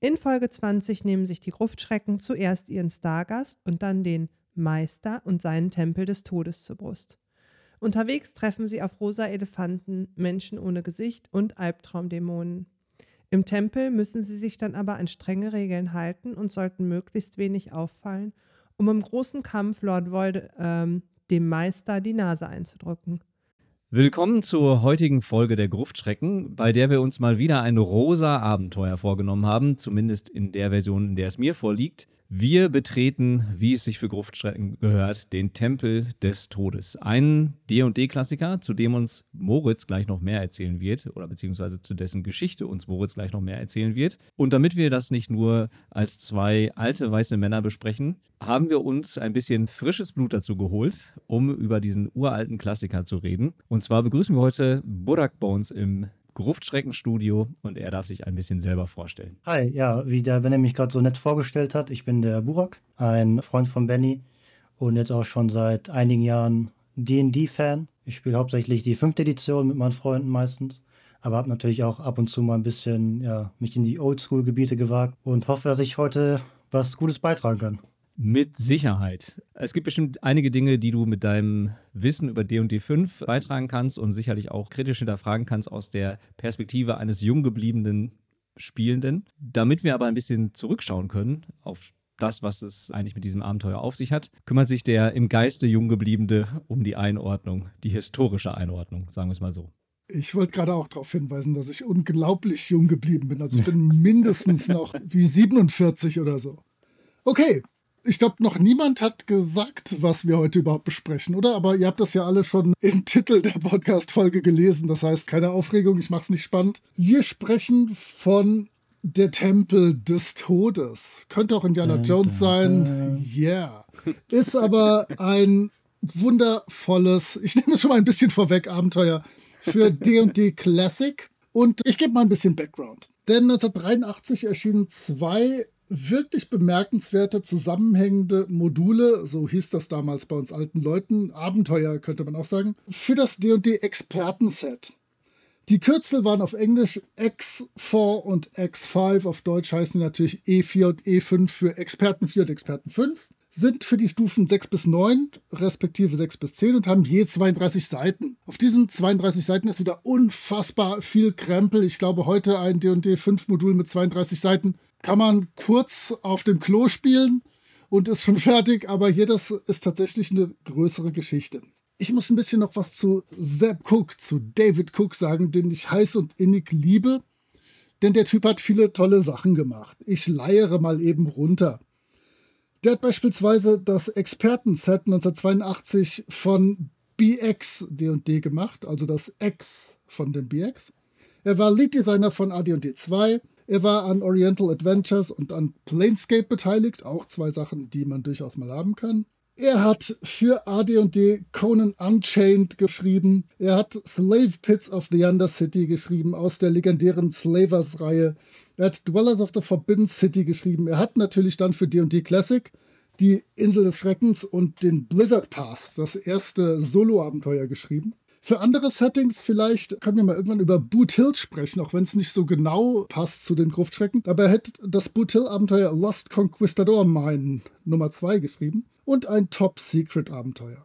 In Folge 20 nehmen sich die Gruftschrecken zuerst ihren Stargast und dann den Meister und seinen Tempel des Todes zur Brust. Unterwegs treffen sie auf rosa Elefanten, Menschen ohne Gesicht und Albtraumdämonen. Im Tempel müssen sie sich dann aber an strenge Regeln halten und sollten möglichst wenig auffallen, um im großen Kampf Lord Vold, ähm, dem Meister, die Nase einzudrücken. Willkommen zur heutigen Folge der Gruftschrecken, bei der wir uns mal wieder ein rosa Abenteuer vorgenommen haben, zumindest in der Version, in der es mir vorliegt. Wir betreten, wie es sich für Gruftschrecken gehört, den Tempel des Todes. Ein D&D-Klassiker, zu dem uns Moritz gleich noch mehr erzählen wird, oder beziehungsweise zu dessen Geschichte uns Moritz gleich noch mehr erzählen wird. Und damit wir das nicht nur als zwei alte weiße Männer besprechen, haben wir uns ein bisschen frisches Blut dazu geholt, um über diesen uralten Klassiker zu reden. Und zwar begrüßen wir heute Burak Bones im Gruftschreckenstudio und er darf sich ein bisschen selber vorstellen. Hi, ja, wie der Benny mich gerade so nett vorgestellt hat, ich bin der Burak, ein Freund von Benny und jetzt auch schon seit einigen Jahren D&D-Fan. Ich spiele hauptsächlich die fünfte Edition mit meinen Freunden meistens, aber habe natürlich auch ab und zu mal ein bisschen ja, mich in die Oldschool-Gebiete gewagt und hoffe, dass ich heute was Gutes beitragen kann. Mit Sicherheit. Es gibt bestimmt einige Dinge, die du mit deinem Wissen über D&D 5 beitragen kannst und sicherlich auch kritisch hinterfragen kannst aus der Perspektive eines jung gebliebenen Spielenden. Damit wir aber ein bisschen zurückschauen können auf das, was es eigentlich mit diesem Abenteuer auf sich hat, kümmert sich der im Geiste jung gebliebene um die Einordnung, die historische Einordnung, sagen wir es mal so. Ich wollte gerade auch darauf hinweisen, dass ich unglaublich jung geblieben bin. Also ich bin mindestens noch wie 47 oder so. Okay, ich glaube, noch niemand hat gesagt, was wir heute überhaupt besprechen, oder? Aber ihr habt das ja alle schon im Titel der Podcast-Folge gelesen. Das heißt, keine Aufregung, ich mache es nicht spannend. Wir sprechen von der Tempel des Todes. Könnte auch Indiana Jones sein. Yeah. Ist aber ein wundervolles, ich nehme es schon mal ein bisschen vorweg, Abenteuer für D&D Classic. Und ich gebe mal ein bisschen Background. Denn 1983 erschienen zwei wirklich bemerkenswerte zusammenhängende Module, so hieß das damals bei uns alten Leuten, Abenteuer könnte man auch sagen, für das D&D Expertenset. Die Kürzel waren auf Englisch X4 und X5, auf Deutsch heißen die natürlich E4 und E5 für Experten 4 und Experten 5 sind für die Stufen 6 bis 9, respektive 6 bis 10 und haben je 32 Seiten. Auf diesen 32 Seiten ist wieder unfassbar viel Krempel. Ich glaube, heute ein D&D 5 Modul mit 32 Seiten kann man kurz auf dem Klo spielen und ist schon fertig, aber hier das ist tatsächlich eine größere Geschichte. Ich muss ein bisschen noch was zu Zeb Cook, zu David Cook sagen, den ich heiß und innig liebe, denn der Typ hat viele tolle Sachen gemacht. Ich leiere mal eben runter. Der hat beispielsweise das Expertenset 1982 von BX D&D gemacht, also das X von dem BX. Er war Lead Designer von AD&D 2, er war an Oriental Adventures und an Planescape beteiligt, auch zwei Sachen, die man durchaus mal haben kann. Er hat für AD&D Conan Unchained geschrieben. Er hat Slave Pits of the Undercity geschrieben aus der legendären Slavers-Reihe. Er hat Dwellers of the Forbidden City geschrieben. Er hat natürlich dann für D&D Classic die Insel des Schreckens und den Blizzard Pass, das erste Solo-Abenteuer geschrieben. Für andere Settings vielleicht können wir mal irgendwann über Boot Hill sprechen, auch wenn es nicht so genau passt zu den Gruftschrecken. Er hätte das Boot Hill Abenteuer Lost Conquistador Mine Nummer 2 geschrieben und ein Top Secret Abenteuer.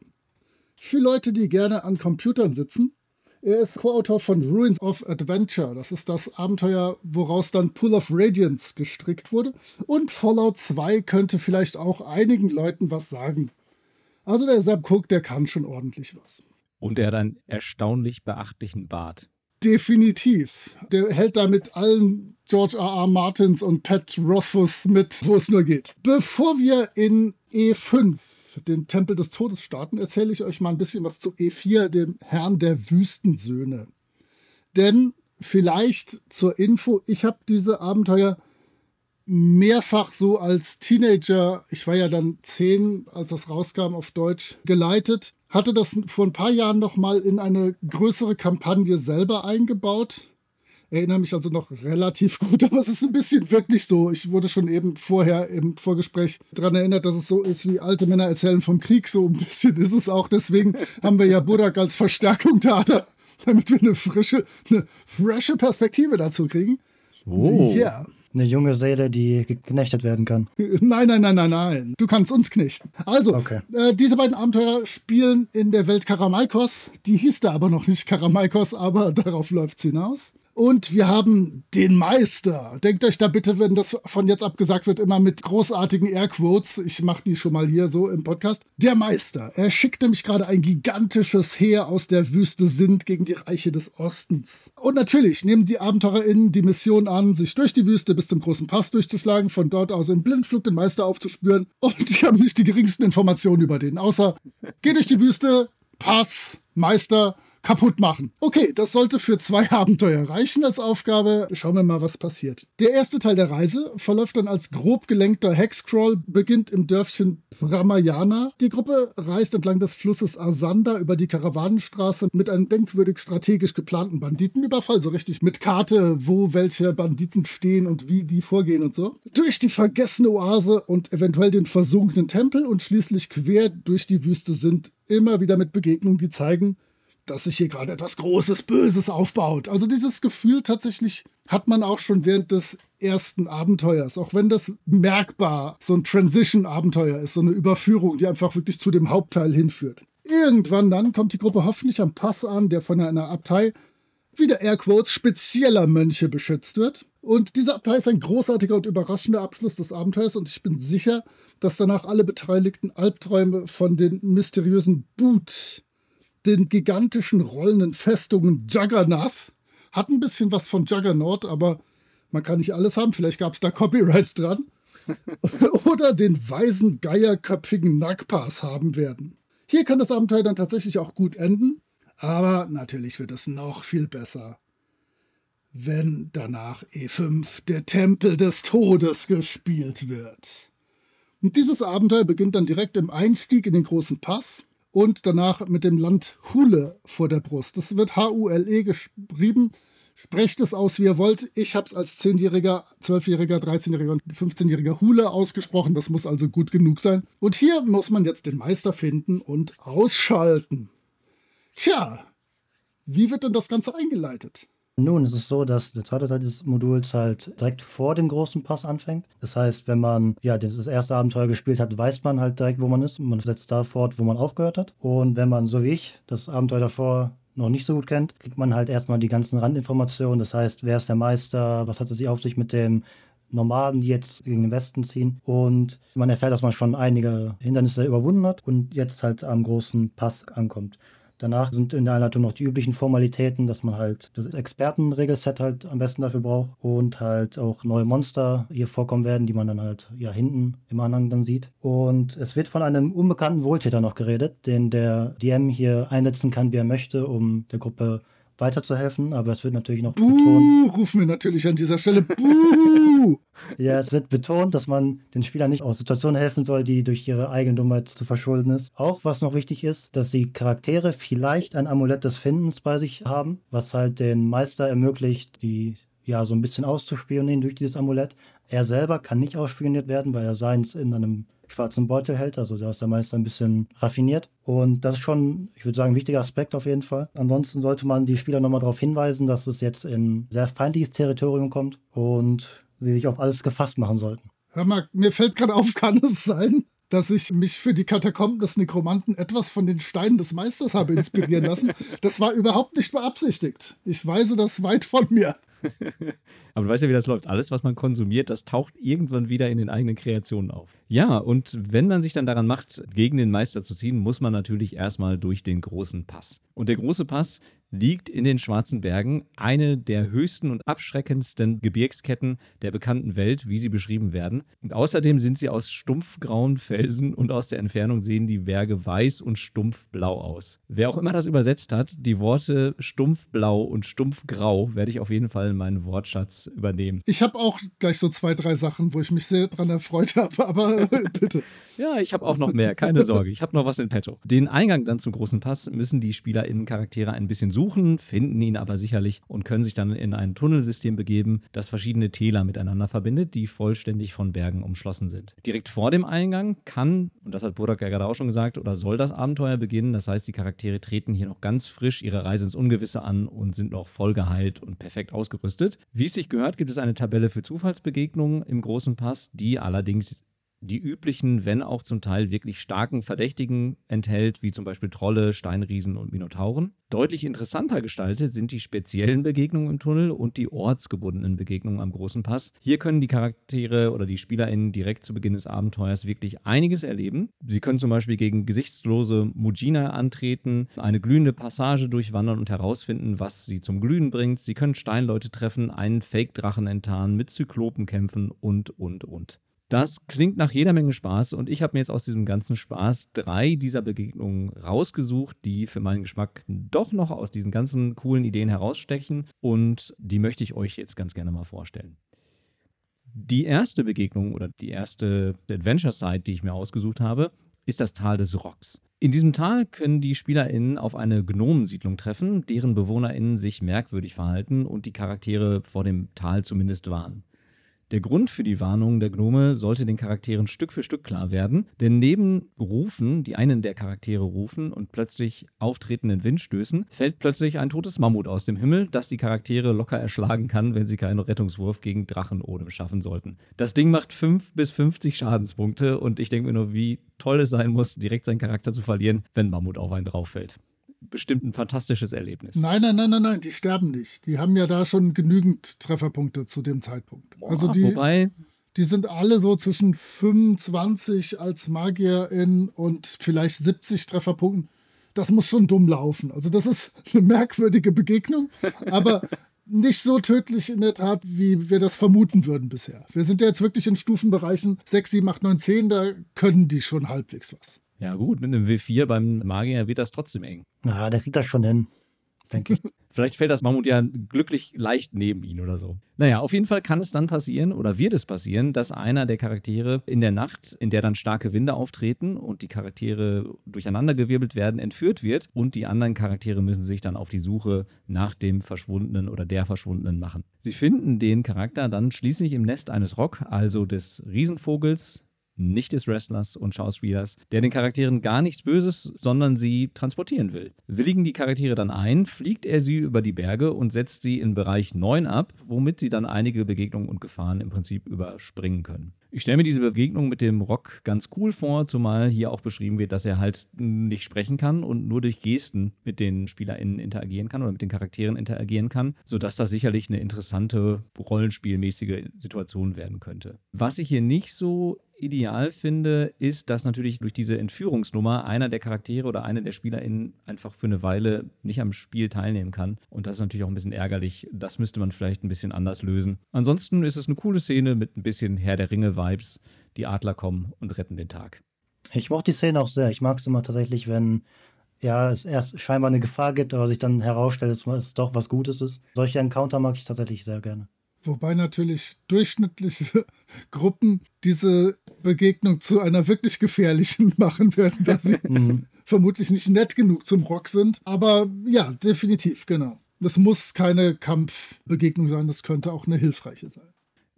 Für Leute, die gerne an Computern sitzen, er ist Co-Autor von Ruins of Adventure. Das ist das Abenteuer, woraus dann Pool of Radiance gestrickt wurde. Und Fallout 2 könnte vielleicht auch einigen Leuten was sagen. Also der Sepp Cook, der kann schon ordentlich was. Und er hat einen erstaunlich beachtlichen Bart. Definitiv. Der hält da mit allen George R. R. Martins und Pat Rothfuss mit, wo es nur geht. Bevor wir in E5, den Tempel des Todes, starten, erzähle ich euch mal ein bisschen was zu E4, dem Herrn der mehrfach so als Teenager, ich war ja dann zehn, als das rauskam auf Deutsch, geleitet. Hatte das vor ein paar Jahren nochmal in eine größere Kampagne selber eingebaut. Erinnere mich also noch relativ gut, aber es ist ein bisschen wirklich so. Ich wurde schon eben vorher im Vorgespräch daran erinnert, dass es so ist, wie alte Männer erzählen vom Krieg. So ein bisschen ist es auch. Deswegen haben wir ja Burak als Verstärkung da, damit wir eine frische, eine frische Perspektive dazu kriegen. Oh. Ja. Eine junge Seele, die geknechtet werden kann. Nein, nein, nein, nein, nein. Du kannst uns knechten. Also, Okay. äh, diese beiden Abenteuer spielen in der Welt Karamaikos. Die hieß da aber noch nicht Karamaikos, aber darauf läuft's hinaus. Und wir haben den Meister. Denkt euch da bitte, wenn das von jetzt ab gesagt wird, immer mit großartigen Airquotes. Ich mache die schon mal hier so im Podcast. Der Meister. Er schickt nämlich gerade ein gigantisches Heer aus der Wüste Sind gegen die Reiche des Ostens. Und natürlich nehmen die AbenteurerInnen die Mission an, sich durch die Wüste bis zum großen Pass durchzuschlagen, von dort aus im Blindflug den Meister aufzuspüren. Und die haben nicht die geringsten Informationen über den, außer geh durch die Wüste, Pass, Meister, kaputt machen. Okay, das sollte für zwei Abenteuer reichen als Aufgabe. Schauen wir mal, was passiert. Der erste Teil der Reise verläuft dann als grob gelenkter Hexcrawl, beginnt im Dörfchen Ramayana. Die Gruppe reist entlang des Flusses Asanda über die Karawanenstraße mit einem denkwürdig strategisch geplanten Banditenüberfall, so richtig mit Karte, wo welche Banditen stehen und wie die vorgehen und so. Durch die vergessene Oase und eventuell den versunkenen Tempel und schließlich quer durch die Wüste sind immer wieder mit Begegnungen, die zeigen, dass sich hier gerade etwas Großes, Böses aufbaut. Also dieses Gefühl tatsächlich hat man auch schon während des ersten Abenteuers, auch wenn das merkbar so ein Transition-Abenteuer ist, so eine Überführung, die einfach wirklich zu dem Hauptteil hinführt. Irgendwann dann kommt die Gruppe hoffentlich am Pass an, der von einer Abtei, wieder Airquotes, spezieller Mönche beschützt wird. Und diese Abtei ist ein großartiger und überraschender Abschluss des Abenteuers und ich bin sicher, dass danach alle Beteiligten Albträume von den mysteriösen Boot den gigantischen rollenden Festungen Juggernaut. Hat ein bisschen was von Juggernaut, aber man kann nicht alles haben. Vielleicht gab es da Copyrights dran. Oder den weisen, geierköpfigen Nagpas haben werden. Hier kann das Abenteuer dann tatsächlich auch gut enden. Aber natürlich wird es noch viel besser, wenn danach E5 der Tempel des Todes gespielt wird. Und dieses Abenteuer beginnt dann direkt im Einstieg in den großen Pass und danach mit dem Land Hule vor der Brust. Das wird H-U-L-E geschrieben. Sprecht es aus, wie ihr wollt. Ich habe es als 10-Jähriger, 12-Jähriger, 13-Jähriger und 15-Jähriger Hule ausgesprochen. Das muss also gut genug sein. Und hier muss man jetzt den Meister finden und ausschalten. Tja, wie wird denn das Ganze eingeleitet? Nun, es ist so, dass der zweite Teil des Moduls halt direkt vor dem großen Pass anfängt. Das heißt, wenn man ja das erste Abenteuer gespielt hat, weiß man halt direkt, wo man ist. Man setzt da fort, wo man aufgehört hat. Und wenn man, so wie ich, das Abenteuer davor noch nicht so gut kennt, kriegt man halt erstmal die ganzen Randinformationen. Das heißt, wer ist der Meister, was hat es sich auf sich mit dem Nomaden, die jetzt gegen den Westen ziehen. Und man erfährt, dass man schon einige Hindernisse überwunden hat und jetzt halt am großen Pass ankommt. Danach sind in der Einleitung noch die üblichen Formalitäten, dass man halt das Expertenregelset halt am besten dafür braucht und halt auch neue Monster hier vorkommen werden, die man dann halt ja hinten im Anhang dann sieht. Und es wird von einem unbekannten Wohltäter noch geredet, den der DM hier einsetzen kann, wie er möchte, um der Gruppe weiterzuhelfen, aber es wird natürlich noch betont. Buh, rufen wir natürlich an dieser Stelle. Buh! Ja, es wird betont, dass man den Spielern nicht aus Situationen helfen soll, die durch ihre eigene Dummheit zu verschulden ist. Auch was noch wichtig ist, dass die Charaktere vielleicht ein Amulett des Findens bei sich haben, was halt den Meister ermöglicht, die ja so ein bisschen auszuspionieren durch dieses Amulett. Er selber kann nicht ausspioniert werden, weil er seins in einem schwarzen Beutel hält. Also da ist der Meister ein bisschen raffiniert. Und das ist schon, ich würde sagen, ein wichtiger Aspekt auf jeden Fall. Ansonsten sollte man die Spieler nochmal darauf hinweisen, dass es jetzt in sehr feindliches Territorium kommt und sie sich auf alles gefasst machen sollten. Hör mal, mir fällt gerade auf, kann es sein, dass ich mich für die Katakomben des Nekromanten etwas von den Steinen des Meisters habe inspirieren lassen? Das war überhaupt nicht beabsichtigt. Ich weise das weit von mir. Aber du weißt ja, wie das läuft. Alles, was man konsumiert, das taucht irgendwann wieder in den eigenen Kreationen auf. Ja, und wenn man sich dann daran macht, gegen den Meister zu ziehen, muss man natürlich erstmal durch den großen Pass. Und der große Pass, liegt in den Schwarzen Bergen, eine der höchsten und abschreckendsten Gebirgsketten der bekannten Welt, wie sie beschrieben werden. Und außerdem sind sie aus stumpfgrauen Felsen und aus der Entfernung sehen die Berge weiß und stumpfblau aus. Wer auch immer das übersetzt hat, die Worte stumpfblau und stumpfgrau werde ich auf jeden Fall in meinen Wortschatz übernehmen. Ich habe auch gleich so zwei, drei Sachen, wo ich mich sehr dran erfreut habe, aber bitte. Ja, ich habe auch noch mehr, keine Sorge. Ich habe noch was in petto. Den Eingang dann zum großen Pass müssen die SpielerInnen-Charaktere ein bisschen suchen, finden ihn aber sicherlich und können sich dann in ein Tunnelsystem begeben, das verschiedene Täler miteinander verbindet, die vollständig von Bergen umschlossen sind. Direkt vor dem Eingang kann, und das hat Burak ja gerade auch schon gesagt, oder soll das Abenteuer beginnen. Das heißt, die Charaktere treten hier noch ganz frisch ihre Reise ins Ungewisse an und sind noch voll geheilt und perfekt ausgerüstet. Wie es sich gehört, gibt es eine Tabelle für Zufallsbegegnungen im großen Pass, die allerdings die üblichen, wenn auch zum Teil wirklich starken Verdächtigen enthält, wie zum Beispiel Trolle, Steinriesen und Minotauren. Deutlich interessanter gestaltet sind die speziellen Begegnungen im Tunnel und die ortsgebundenen Begegnungen am großen Pass. Hier können die Charaktere oder die SpielerInnen direkt zu Beginn des Abenteuers wirklich einiges erleben. Sie können zum Beispiel gegen gesichtslose Mujina antreten, eine glühende Passage durchwandern und herausfinden, was sie zum Glühen bringt. Sie können Steinleute treffen, einen Fake-Drachen enttarnen, mit Zyklopen kämpfen und, und, und. Das klingt nach jeder Menge Spaß und ich habe mir jetzt aus diesem ganzen Spaß drei dieser Begegnungen rausgesucht, die für meinen Geschmack doch noch aus diesen ganzen coolen Ideen herausstechen und die möchte ich euch jetzt ganz gerne mal vorstellen. Die erste Begegnung oder die erste Adventure Site, die ich mir ausgesucht habe, ist das Tal des Rocks. In diesem Tal können die SpielerInnen auf eine Gnomensiedlung treffen, deren BewohnerInnen sich merkwürdig verhalten und die Charaktere vor dem Tal zumindest warnen. Der Grund für die Warnung der Gnome sollte den Charakteren Stück für Stück klar werden, denn neben Rufen, die einen der Charaktere rufen und plötzlich auftretenden Windstößen, fällt plötzlich ein totes Mammut aus dem Himmel, das die Charaktere locker erschlagen kann, wenn sie keinen Rettungswurf gegen Drachenodem schaffen sollten. Das Ding macht 5 bis 50 Schadenspunkte und ich denke mir nur, wie toll es sein muss, direkt seinen Charakter zu verlieren, wenn Mammut auf einen drauf fällt bestimmt ein fantastisches Erlebnis. Nein, nein, nein, nein, nein, die sterben nicht. Die haben ja da schon genügend Trefferpunkte zu dem Zeitpunkt. Boah, also die, wobei, die sind alle so zwischen 25 als Magierin und vielleicht 70 Trefferpunkten. Das muss schon dumm laufen. Also das ist eine merkwürdige Begegnung, aber nicht so tödlich in der Tat, wie wir das vermuten würden bisher. Wir sind ja jetzt wirklich in Stufenbereichen 6, 7, 8, 9, 10, da können die schon halbwegs was. Ja gut, mit einem W4 beim Magier wird das trotzdem eng. Na, der kriegt das schon hin, denke ich. Vielleicht fällt das Mammut ja glücklich leicht neben ihn oder so. Naja, auf jeden Fall kann es dann passieren oder wird es passieren, dass einer der Charaktere in der Nacht, in der dann starke Winde auftreten und die Charaktere durcheinandergewirbelt werden, entführt wird und die anderen Charaktere müssen sich dann auf die Suche nach dem Verschwundenen oder der Verschwundenen machen. Sie finden den Charakter dann schließlich im Nest eines Rock, also des Riesenvogels, nicht des Wrestlers und Schauspielers, der den Charakteren gar nichts Böses, sondern sie transportieren will. Willigen die Charaktere dann ein, fliegt er sie über die Berge und setzt sie in Bereich 9 ab, womit sie dann einige Begegnungen und Gefahren im Prinzip überspringen können. Ich stelle mir diese Begegnung mit dem Rock ganz cool vor, zumal hier auch beschrieben wird, dass er halt nicht sprechen kann und nur durch Gesten mit den SpielerInnen interagieren kann oder mit den Charakteren interagieren kann, sodass das sicherlich eine interessante rollenspielmäßige Situation werden könnte. Was ich hier nicht so ideal finde, ist, dass natürlich durch diese Entführungsnummer einer der Charaktere oder eine der SpielerInnen einfach für eine Weile nicht am Spiel teilnehmen kann. Und das ist natürlich auch ein bisschen ärgerlich. Das müsste man vielleicht ein bisschen anders lösen. Ansonsten ist es eine coole Szene mit ein bisschen Herr der Ringe-Vibes. Die Adler kommen und retten den Tag. Ich mochte die Szene auch sehr. Ich mag es immer tatsächlich, wenn ja, es erst scheinbar eine Gefahr gibt, aber sich dann herausstellt, dass es doch was Gutes ist. Solche Encounter mag ich tatsächlich sehr gerne. Wobei natürlich durchschnittliche Gruppen diese Begegnung zu einer wirklich gefährlichen machen werden, da sie Mhm. vermutlich nicht nett genug zum Rock sind. Aber ja, definitiv, genau. Das muss keine Kampfbegegnung sein, das könnte auch eine hilfreiche sein.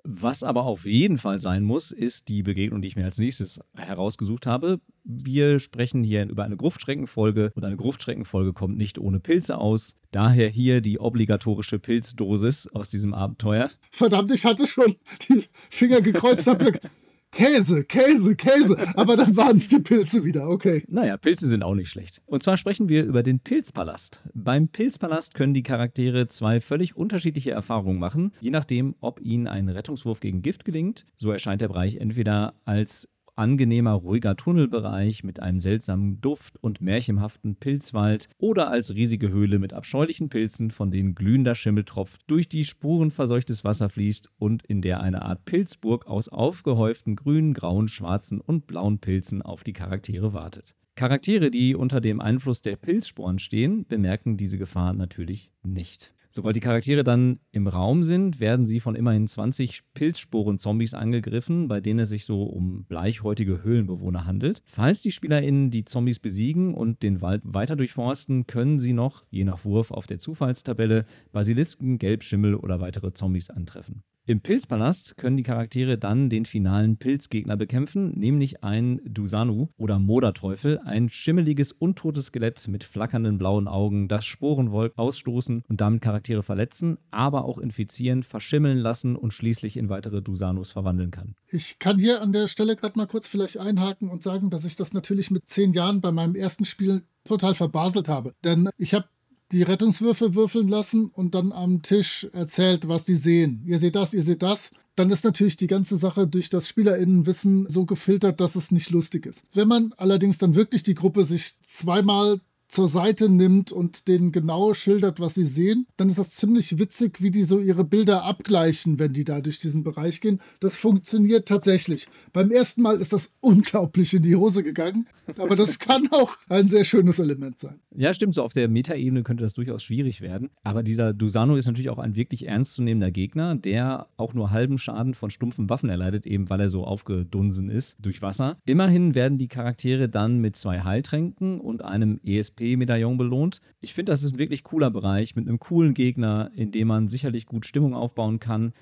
Was aber auf jeden Fall sein muss, ist die Begegnung, die ich mir als nächstes herausgesucht habe. Wir sprechen hier über eine Gruftschreckenfolge und eine Gruftschreckenfolge kommt nicht ohne Pilze aus. Daher hier die obligatorische Pilzdosis aus diesem Abenteuer. Verdammt, ich hatte schon die Finger gekreuzt, Käse, Käse, Käse. Aber dann waren es die Pilze wieder, okay. Naja, Pilze sind auch nicht schlecht. Und zwar sprechen wir über den Pilzpalast. Beim Pilzpalast können die Charaktere zwei völlig unterschiedliche Erfahrungen machen, je nachdem, ob ihnen ein Rettungswurf gegen Gift gelingt. So erscheint der Bereich entweder als angenehmer, ruhiger Tunnelbereich mit einem seltsamen Duft und märchenhaften Pilzwald oder als riesige Höhle mit abscheulichen Pilzen, von denen glühender Schimmel tropft, durch die spurenverseuchtes Wasser fließt und in der eine Art Pilzburg aus aufgehäuften grünen, grauen, schwarzen und blauen Pilzen auf die Charaktere wartet. Charaktere, die unter dem Einfluss der Pilzsporen stehen, bemerken diese Gefahr natürlich nicht. Sobald die Charaktere dann im Raum sind, werden sie von immerhin 20 Pilzsporen-Zombies angegriffen, bei denen es sich so um bleichhäutige Höhlenbewohner handelt. Falls die SpielerInnen die Zombies besiegen und den Wald weiter durchforsten, können sie noch, je nach Wurf auf der Zufallstabelle, Basilisken, Gelbschimmel oder weitere Zombies antreffen. Im Pilzpalast können die Charaktere dann den finalen Pilzgegner bekämpfen, nämlich einen Dusanu oder Moderteufel, ein schimmeliges, untotes Skelett mit flackernden blauen Augen, das Sporenwolk ausstoßen und damit Charaktere verletzen, aber auch infizieren, verschimmeln lassen und schließlich in weitere Dusanus verwandeln kann. Ich kann hier an der Stelle gerade mal kurz vielleicht einhaken und sagen, dass ich das natürlich mit zehn Jahren bei meinem ersten Spiel total verbaselt habe. Denn ich habe die Rettungswürfe würfeln lassen und dann am Tisch erzählt, was die sehen. Ihr seht das, ihr seht das. Dann ist natürlich die ganze Sache durch das SpielerInnenwissen so gefiltert, dass es nicht lustig ist. Wenn man allerdings dann wirklich die Gruppe sich zweimal zur Seite nimmt und denen genau schildert, was sie sehen, dann ist das ziemlich witzig, wie die so ihre Bilder abgleichen, wenn die da durch diesen Bereich gehen. Das funktioniert tatsächlich. Beim ersten Mal ist das unglaublich in die Hose gegangen, aber das kann auch ein sehr schönes Element sein. Ja, stimmt, so auf der Metaebene könnte das durchaus schwierig werden. Aber dieser Dusano ist natürlich auch ein wirklich ernstzunehmender Gegner, der auch nur halben Schaden von stumpfen Waffen erleidet, eben weil er so aufgedunsen ist durch Wasser. Immerhin werden die Charaktere dann mit zwei Heiltränken und einem ESP-Medaillon belohnt. Ich finde, das ist ein wirklich cooler Bereich mit einem coolen Gegner, in dem man sicherlich gut Stimmung aufbauen kann.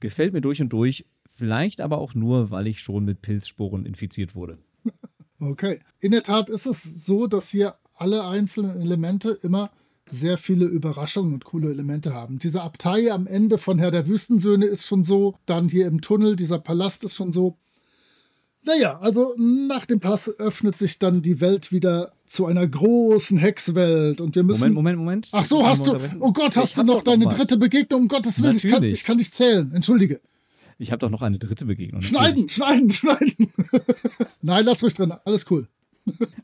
Gefällt mir durch und durch, vielleicht aber auch nur, weil ich schon mit Pilzsporen infiziert wurde. Okay. In der Tat ist es so, dass hier alle einzelnen Elemente immer sehr viele Überraschungen und coole Elemente haben. Diese Abtei am Ende von Herr der Wüstensöhne ist schon so, dann hier im Tunnel, dieser Palast ist schon so. Naja, also nach dem Pass öffnet sich dann die Welt wieder zu einer großen Hexwelt und wir müssen. Moment, Moment, Moment. Ach so, hast du. Oh Gott, hast Ich du noch noch deine was. dritte Begegnung? Um Gottes Willen, ich kann, ich kann nicht zählen. Entschuldige. Ich habe doch noch eine dritte Begegnung. Schneiden, schneiden, schneiden. Nein, lass ruhig drin. Alles cool.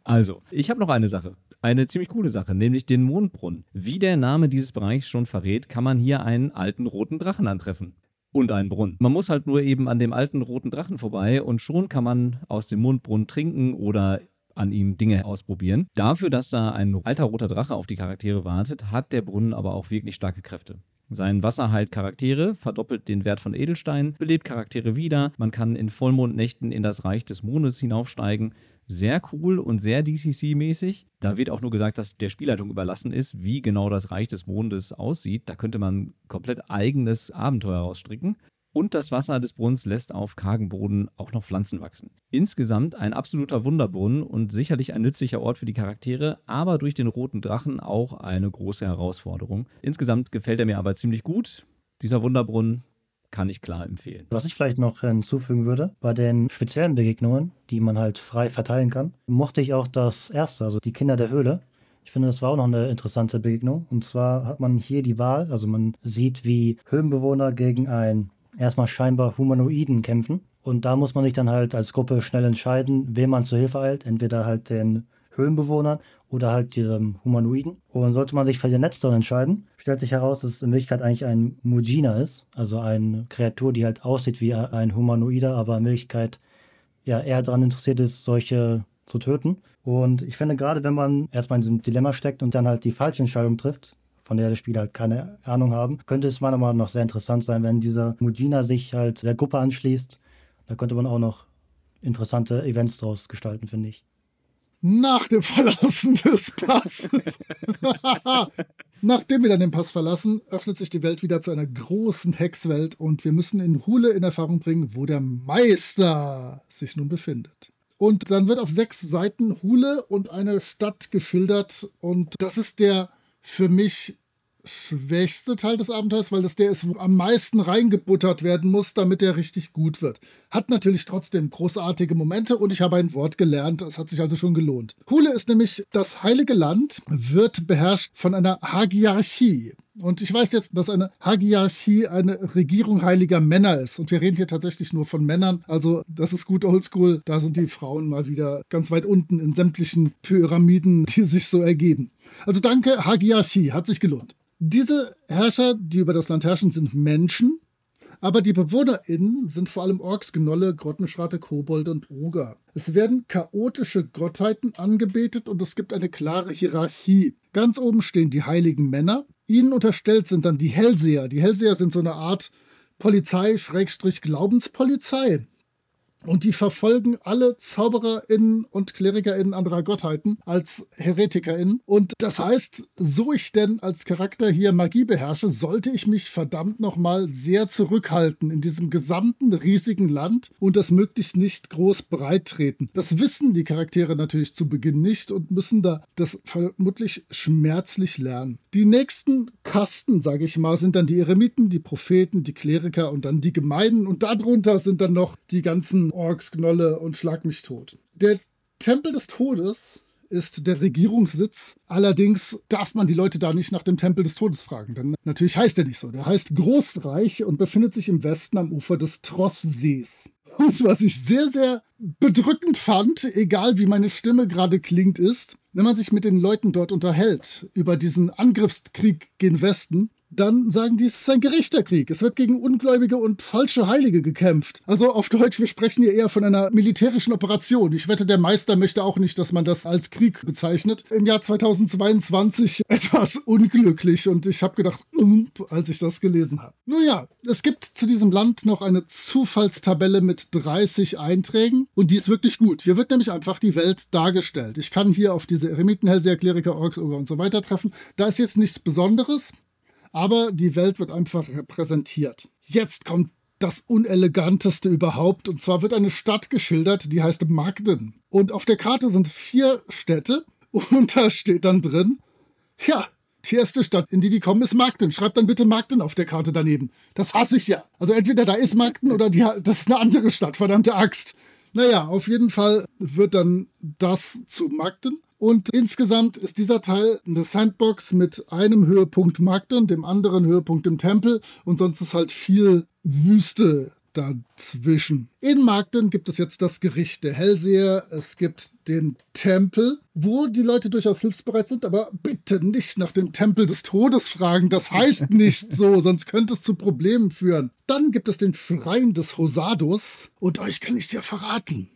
Also, ich habe noch eine Sache. Eine ziemlich coole Sache, nämlich den Mondbrunnen. Wie der Name dieses Bereichs schon verrät, kann man hier einen alten roten Drachen antreffen. Und einen Brunnen. Man muss halt nur eben an dem alten roten Drachen vorbei und schon kann man aus dem Mondbrunnen trinken oder an ihm Dinge ausprobieren. Dafür, dass da ein alter roter Drache auf die Charaktere wartet, hat der Brunnen aber auch wirklich starke Kräfte. Sein Wasser heilt Charaktere, verdoppelt den Wert von Edelsteinen, belebt Charaktere wieder, man kann in Vollmondnächten in das Reich des Mondes hinaufsteigen. Sehr cool und sehr DCC-mäßig. Da wird auch nur gesagt, dass der Spielleitung überlassen ist, wie genau das Reich des Mondes aussieht. Da könnte man komplett eigenes Abenteuer rausstricken. Und das Wasser des Brunnens lässt auf kargen Boden auch noch Pflanzen wachsen. Insgesamt ein absoluter Wunderbrunnen und sicherlich ein nützlicher Ort für die Charaktere, aber durch den roten Drachen auch eine große Herausforderung. Insgesamt gefällt er mir aber ziemlich gut. Dieser Wunderbrunnen kann ich klar empfehlen. Was ich vielleicht noch hinzufügen würde, bei den speziellen Begegnungen, die man halt frei verteilen kann, mochte ich auch das erste, also die Kinder der Höhle. Ich finde, das war auch noch eine interessante Begegnung. Und zwar hat man hier die Wahl, also man sieht, wie Höhlenbewohner gegen einen erstmal scheinbar Humanoiden kämpfen. Und da muss man sich dann halt als Gruppe schnell entscheiden, wem man zur Hilfe eilt. Entweder halt den Höhlenbewohnern oder halt diesem Humanoiden. Und sollte man sich für den Letzteren entscheiden, stellt sich heraus, dass es in Wirklichkeit eigentlich ein Mujina ist. Also eine Kreatur, die halt aussieht wie ein Humanoider, aber in Wirklichkeit ja eher daran interessiert ist, solche zu töten. Und ich finde gerade, wenn man erstmal in diesem Dilemma steckt und dann halt die falsche Entscheidung trifft, von der die Spieler halt keine Ahnung haben, könnte es meiner Meinung nach sehr interessant sein, wenn dieser Mujina sich halt der Gruppe anschließt. Da könnte man auch noch interessante Events draus gestalten, finde ich. Nach dem Verlassen des Passes. Nachdem wir dann den Pass verlassen, öffnet sich die Welt wieder zu einer großen Hexwelt und wir müssen in Hule in Erfahrung bringen, wo der Meister sich nun befindet. Und dann wird auf sechs Seiten Hule und eine Stadt geschildert und das ist der für mich schwächste Teil des Abenteuers, weil das der ist, wo am meisten reingebuttert werden muss, damit der richtig gut wird. Hat natürlich trotzdem großartige Momente und ich habe ein Wort gelernt. Es hat sich also schon gelohnt. Hule ist nämlich das heilige Land, wird beherrscht von einer Hagiarchie. Und ich weiß jetzt, dass eine Hagiarchie eine Regierung heiliger Männer ist. Und wir reden hier tatsächlich nur von Männern. Also das ist gut oldschool. Da sind die Frauen mal wieder ganz weit unten in sämtlichen Pyramiden, die sich so ergeben. Also danke, Hagiarchie. Hat sich gelohnt. Diese Herrscher, die über das Land herrschen, sind Menschen. Aber die BewohnerInnen sind vor allem Orks, Gnolle, Grottenschrate, Kobolde und Oger. Es werden chaotische Gottheiten angebetet und es gibt eine klare Hierarchie. Ganz oben stehen die heiligen Männer. Ihnen unterstellt sind dann die Hellseher. Die Hellseher sind so eine Art Polizei, Schrägstrich Glaubenspolizei. Und die verfolgen alle ZaubererInnen und KlerikerInnen anderer Gottheiten als HeretikerInnen. Und das heißt, so ich denn als Charakter hier Magie beherrsche, sollte ich mich verdammt nochmal sehr zurückhalten in diesem gesamten riesigen Land und das möglichst nicht groß breit treten. Das wissen die Charaktere natürlich zu Beginn nicht und müssen da das vermutlich schmerzlich lernen. Die nächsten Kasten, sage ich mal, sind dann die Eremiten, die Propheten, die Kleriker und dann die Gemeinen. Und darunter sind dann noch die ganzen Orks, Gnolle und Schlag mich tot. Der Tempel des Todes ist der Regierungssitz. Allerdings darf man die Leute da nicht nach dem Tempel des Todes fragen, denn natürlich heißt er nicht so. Der heißt Großreich und befindet sich im Westen am Ufer des Trosssees. Und was ich sehr, sehr bedrückend fand, egal wie meine Stimme gerade klingt, ist, wenn man sich mit den Leuten dort unterhält über diesen Angriffskrieg gen Westen, dann sagen die, es ist ein gerechter Krieg. Es wird gegen Ungläubige und falsche Heilige gekämpft. Also auf Deutsch, wir sprechen hier eher von einer militärischen Operation. Ich wette, der Meister möchte auch nicht, dass man das als Krieg bezeichnet. Im Jahr 2022 etwas unglücklich und ich habe gedacht, als ich das gelesen habe. Nun ja, es gibt zu diesem Land noch eine Zufallstabelle mit 30 Einträgen und die ist wirklich gut. Hier wird nämlich einfach die Welt dargestellt. Ich kann hier auf diese Eremiten, Hellseher, Kleriker, Orks, Oger und so weiter treffen. Da ist jetzt nichts Besonderes aber die Welt wird einfach repräsentiert. Jetzt kommt das uneleganteste überhaupt. Und zwar wird eine Stadt geschildert, die heißt Magden. Und auf der Karte sind vier Städte und da steht dann drin, ja, die erste Stadt, in die die kommen, ist Magden. Schreibt dann bitte Magden auf der Karte daneben. Das hasse ich ja. Also entweder da ist Magden oder die, das ist eine andere Stadt, verdammte Axt. Naja, auf jeden Fall wird dann das zu Magden. Und insgesamt ist dieser Teil eine Sandbox mit einem Höhepunkt Magden, dem anderen Höhepunkt im Tempel und sonst ist halt viel Wüste dazwischen. In Magden gibt es jetzt das Gericht der Hellseher, es gibt den Tempel, wo die Leute durchaus hilfsbereit sind, aber bitte nicht nach dem Tempel des Todes fragen, das heißt nicht so, sonst könnte es zu Problemen führen. Dann gibt es den Schrein des Hosados und euch kann ich es ja verraten.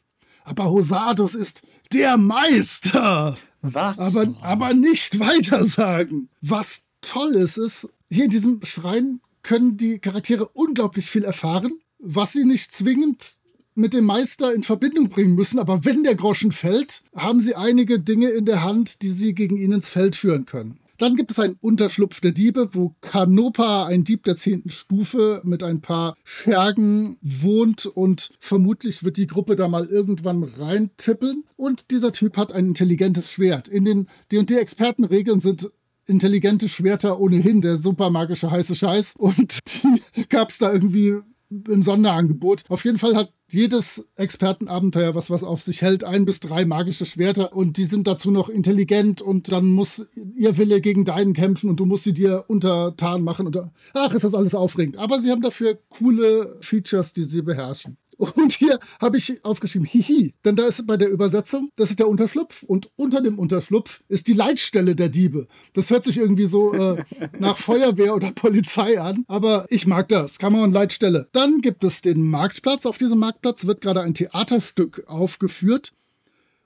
Aber Hosados ist der Meister. Was? Aber, aber nicht weitersagen. Was toll ist, ist, hier in diesem Schrein können die Charaktere unglaublich viel erfahren, was sie nicht zwingend mit dem Meister in Verbindung bringen müssen. Aber wenn der Groschen fällt, haben sie einige Dinge in der Hand, die sie gegen ihn ins Feld führen können. Dann gibt es einen Unterschlupf der Diebe, wo Kanopa, ein Dieb der zehnten Stufe, mit ein paar Schergen wohnt und vermutlich wird die Gruppe da mal irgendwann reintippeln. Und dieser Typ hat ein intelligentes Schwert. In den D&D-Expertenregeln sind intelligente Schwerter ohnehin der super magische heiße Scheiß und die gab es da irgendwie im Sonderangebot. Auf jeden Fall hat jedes Expertenabenteuer, was was auf sich hält, ein bis drei magische Schwerter und die sind dazu noch intelligent und dann muss ihr Wille gegen deinen kämpfen und du musst sie dir untertan machen und ach, ist das alles aufregend. Aber sie haben dafür coole Features, die sie beherrschen. Und hier habe ich aufgeschrieben, hihi, denn da ist bei der Übersetzung, das ist der Unterschlupf und unter dem Unterschlupf ist die Leitstelle der Diebe. Das hört sich irgendwie so äh, nach Feuerwehr oder Polizei an, aber ich mag das. Kammer und Leitstelle. Dann gibt es den Marktplatz. Auf diesem Marktplatz wird gerade ein Theaterstück aufgeführt.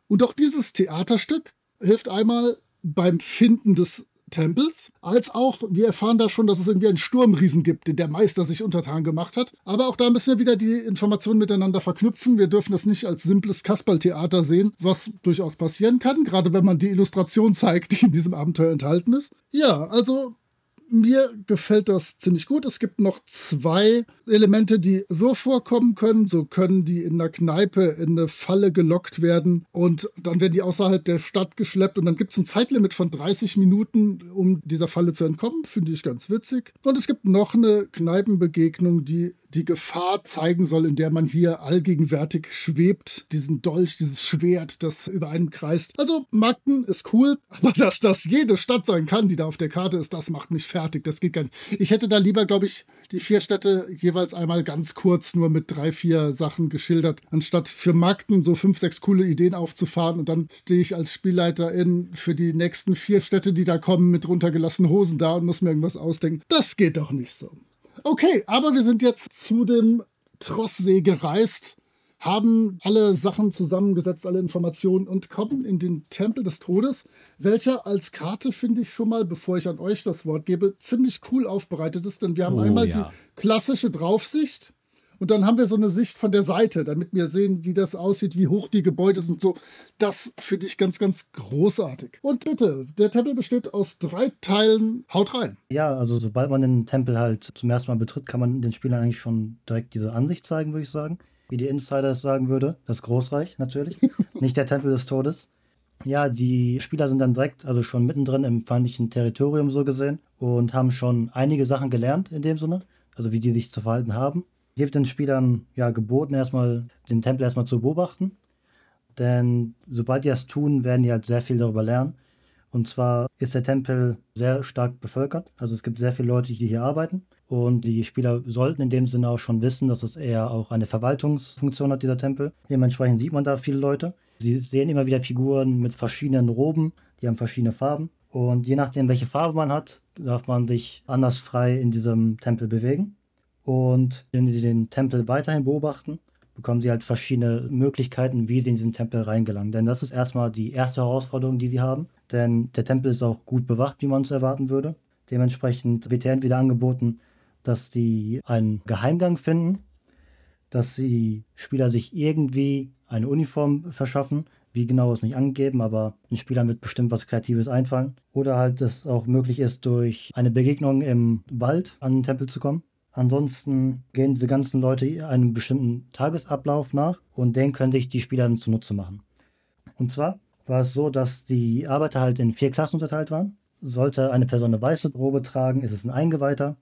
Und auch dieses Theaterstück hilft einmal beim Finden des Tempels, als auch, wir erfahren da schon, dass es irgendwie einen Sturmriesen gibt, den der Meister sich untertan gemacht hat. Aber auch da müssen wir wieder die Informationen miteinander verknüpfen. Wir dürfen das nicht als simples Kasperltheater sehen, was durchaus passieren kann, gerade wenn man die Illustration zeigt, die in diesem Abenteuer enthalten ist. Ja, also mir gefällt das ziemlich gut. Es gibt noch zwei Elemente, die so vorkommen können. So können die in der Kneipe in eine Falle gelockt werden und dann werden die außerhalb der Stadt geschleppt und dann gibt es ein Zeitlimit von 30 Minuten, um dieser Falle zu entkommen. Finde ich ganz witzig. Und es gibt noch eine Kneipenbegegnung, die die Gefahr zeigen soll, in der man hier allgegenwärtig schwebt. Diesen Dolch, dieses Schwert, das über einen kreist. Also Magden ist cool, aber dass das jede Stadt sein kann, die da auf der Karte ist, das macht mich fertig fertig. Das geht gar nicht. Ich hätte da lieber, glaube ich, die vier Städte jeweils einmal ganz kurz nur mit drei, vier Sachen geschildert, anstatt für Magden so fünf, sechs coole Ideen aufzufahren und dann stehe ich als Spielleiterin für die nächsten vier Städte, die da kommen, mit runtergelassenen Hosen da und muss mir irgendwas ausdenken. Das geht doch nicht so. Okay, aber wir sind jetzt zu dem Trosssee gereist haben alle Sachen zusammengesetzt, alle Informationen und kommen in den Tempel des Todes, welcher als Karte, finde ich schon mal, bevor ich an euch das Wort gebe, ziemlich cool aufbereitet ist. Denn wir haben oh, einmal ja. die klassische Draufsicht und dann haben wir so eine Sicht von der Seite, damit wir sehen, wie das aussieht, wie hoch die Gebäude sind. So, das finde ich ganz, ganz großartig. Und bitte, der Tempel besteht aus drei Teilen. Haut rein. Ja, also sobald man den Tempel halt zum ersten Mal betritt, kann man den Spielern eigentlich schon direkt diese Ansicht zeigen, würde ich sagen wie die Insider es sagen würde. Das Großreich natürlich, nicht der Tempel des Todes. Ja, die Spieler sind dann direkt, also schon mittendrin im feindlichen Territorium so gesehen und haben schon einige Sachen gelernt in dem Sinne, also wie die sich zu verhalten haben. Hier wird den Spielern ja geboten, erstmal den Tempel erstmal zu beobachten, denn sobald die das tun, werden die halt sehr viel darüber lernen. Und zwar ist der Tempel sehr stark bevölkert, also es gibt sehr viele Leute, die hier arbeiten und die Spieler sollten in dem Sinne auch schon wissen, dass es eher auch eine Verwaltungsfunktion hat, dieser Tempel. Dementsprechend sieht man da viele Leute. Sie sehen immer wieder Figuren mit verschiedenen Roben, die haben verschiedene Farben. Und je nachdem, welche Farbe man hat, darf man sich anders frei in diesem Tempel bewegen. Und wenn Sie den Tempel weiterhin beobachten, bekommen Sie halt verschiedene Möglichkeiten, wie Sie in diesen Tempel reingelangen. Denn das ist erstmal die erste Herausforderung, die Sie haben. Denn der Tempel ist auch gut bewacht, wie man es erwarten würde. Dementsprechend wird er entweder angeboten, dass die einen Geheimgang finden, dass die Spieler sich irgendwie eine Uniform verschaffen. Wie genau ist nicht angegeben, aber den Spielern wird bestimmt was Kreatives einfallen. Oder halt, dass auch möglich ist, durch eine Begegnung im Wald an den Tempel zu kommen. Ansonsten gehen diese ganzen Leute einem bestimmten Tagesablauf nach und den können sich die Spieler dann zunutze machen. Und zwar war es so, dass die Arbeiter halt in vier Klassen unterteilt waren. Sollte eine Person eine weiße Robe tragen, ist es ein Eingeweihter.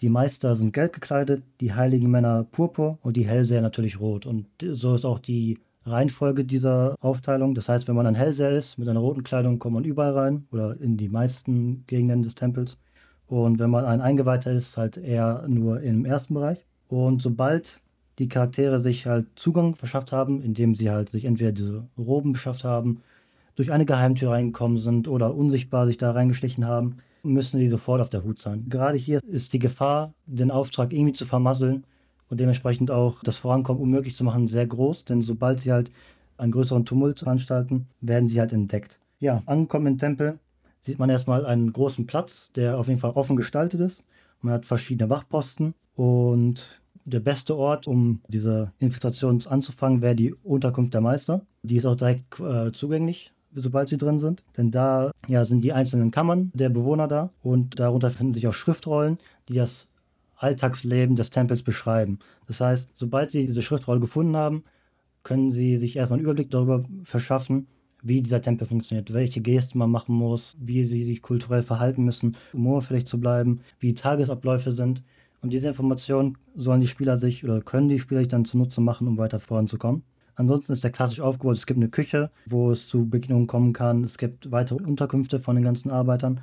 Die Meister sind gelb gekleidet, die heiligen Männer purpur und die Hellseher natürlich rot. Und so ist auch die Reihenfolge dieser Aufteilung. Das heißt, wenn man ein Hellseher ist, mit einer roten Kleidung kommt man überall rein oder in die meisten Gegenden des Tempels. Und wenn man ein Eingeweihter ist, halt eher nur im ersten Bereich. Und sobald die Charaktere sich halt Zugang verschafft haben, indem sie halt sich entweder diese Roben beschafft haben, durch eine Geheimtür reingekommen sind oder unsichtbar sich da reingeschlichen haben, müssen sie sofort auf der Hut sein. Gerade hier ist die Gefahr, den Auftrag irgendwie zu vermasseln und dementsprechend auch das Vorankommen unmöglich zu machen, sehr groß, denn sobald sie halt einen größeren Tumult veranstalten, werden sie halt entdeckt. Ja, angekommen im Tempel sieht man erstmal einen großen Platz, der auf jeden Fall offen gestaltet ist. Man hat verschiedene Wachposten und der beste Ort, um diese Infiltration anzufangen, wäre die Unterkunft der Meister. Die ist auch direkt äh, zugänglich sobald sie drin sind. Denn da ja, sind die einzelnen Kammern der Bewohner da und darunter finden sich auch Schriftrollen, die das Alltagsleben des Tempels beschreiben. Das heißt, sobald sie diese Schriftrolle gefunden haben, können sie sich erstmal einen Überblick darüber verschaffen, wie dieser Tempel funktioniert, welche Gesten man machen muss, wie sie sich kulturell verhalten müssen, um unauffällig zu bleiben, wie Tagesabläufe sind. Und diese Informationen sollen die Spieler sich oder können die Spieler sich dann zunutze machen, um weiter voranzukommen. Ansonsten ist der klassisch aufgebaut. Es gibt eine Küche, wo es zu Begegnungen kommen kann. Es gibt weitere Unterkünfte von den ganzen Arbeitern.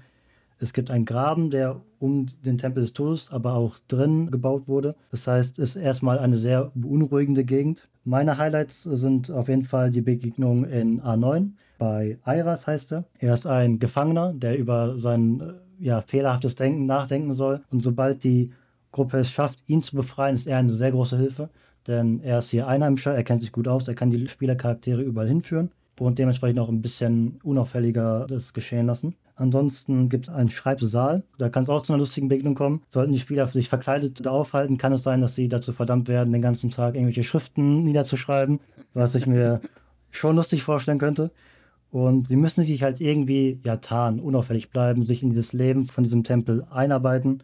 Es gibt einen Graben, der um den Tempel des Todes, aber auch drin gebaut wurde. Das heißt, es ist erstmal eine sehr beunruhigende Gegend. Meine Highlights sind auf jeden Fall die Begegnung in A9 bei Airas heißt er. Er ist ein Gefangener, der über sein äh, ja, fehlerhaftes Denken nachdenken soll. Und sobald die Gruppe es schafft, ihn zu befreien, ist er eine sehr große Hilfe denn er ist hier Einheimischer, er kennt sich gut aus, er kann die Spielercharaktere überall hinführen und dementsprechend auch ein bisschen unauffälliger das geschehen lassen. Ansonsten gibt es einen Schreibsaal, da kann es auch zu einer lustigen Begegnung kommen. Sollten die Spieler sich verkleidet da aufhalten, kann es sein, dass sie dazu verdammt werden, den ganzen Tag irgendwelche Schriften niederzuschreiben, was ich mir schon lustig vorstellen könnte. Und sie müssen sich halt irgendwie ja tarnen, unauffällig bleiben, sich in dieses Leben von diesem Tempel einarbeiten.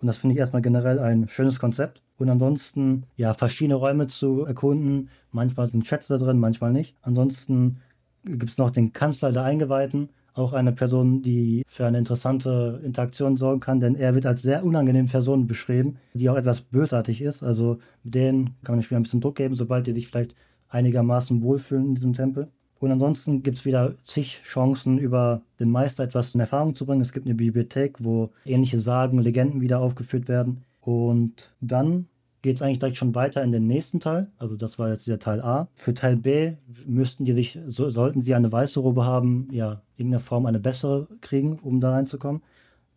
Und das finde ich erstmal generell ein schönes Konzept. Und ansonsten, ja, verschiedene Räume zu erkunden. Manchmal sind Schätze da drin, manchmal nicht. Ansonsten gibt es noch den Kanzler der Eingeweihten, auch eine Person, die für eine interessante Interaktion sorgen kann, denn er wird als sehr unangenehme Person beschrieben, die auch etwas bösartig ist. Also denen kann man dem Spieler ein bisschen Druck geben, sobald die sich vielleicht einigermaßen wohlfühlen in diesem Tempel. Und ansonsten gibt es wieder zig Chancen, über den Meister etwas in Erfahrung zu bringen. Es gibt eine Bibliothek, wo ähnliche Sagen, Legenden wieder aufgeführt werden. Und dann geht es eigentlich direkt schon weiter in den nächsten Teil. Also das war jetzt der Teil A. Für Teil B müssten die sich, so, sollten sie eine weiße Robe haben, ja, in irgendeiner Form eine bessere kriegen, um da reinzukommen.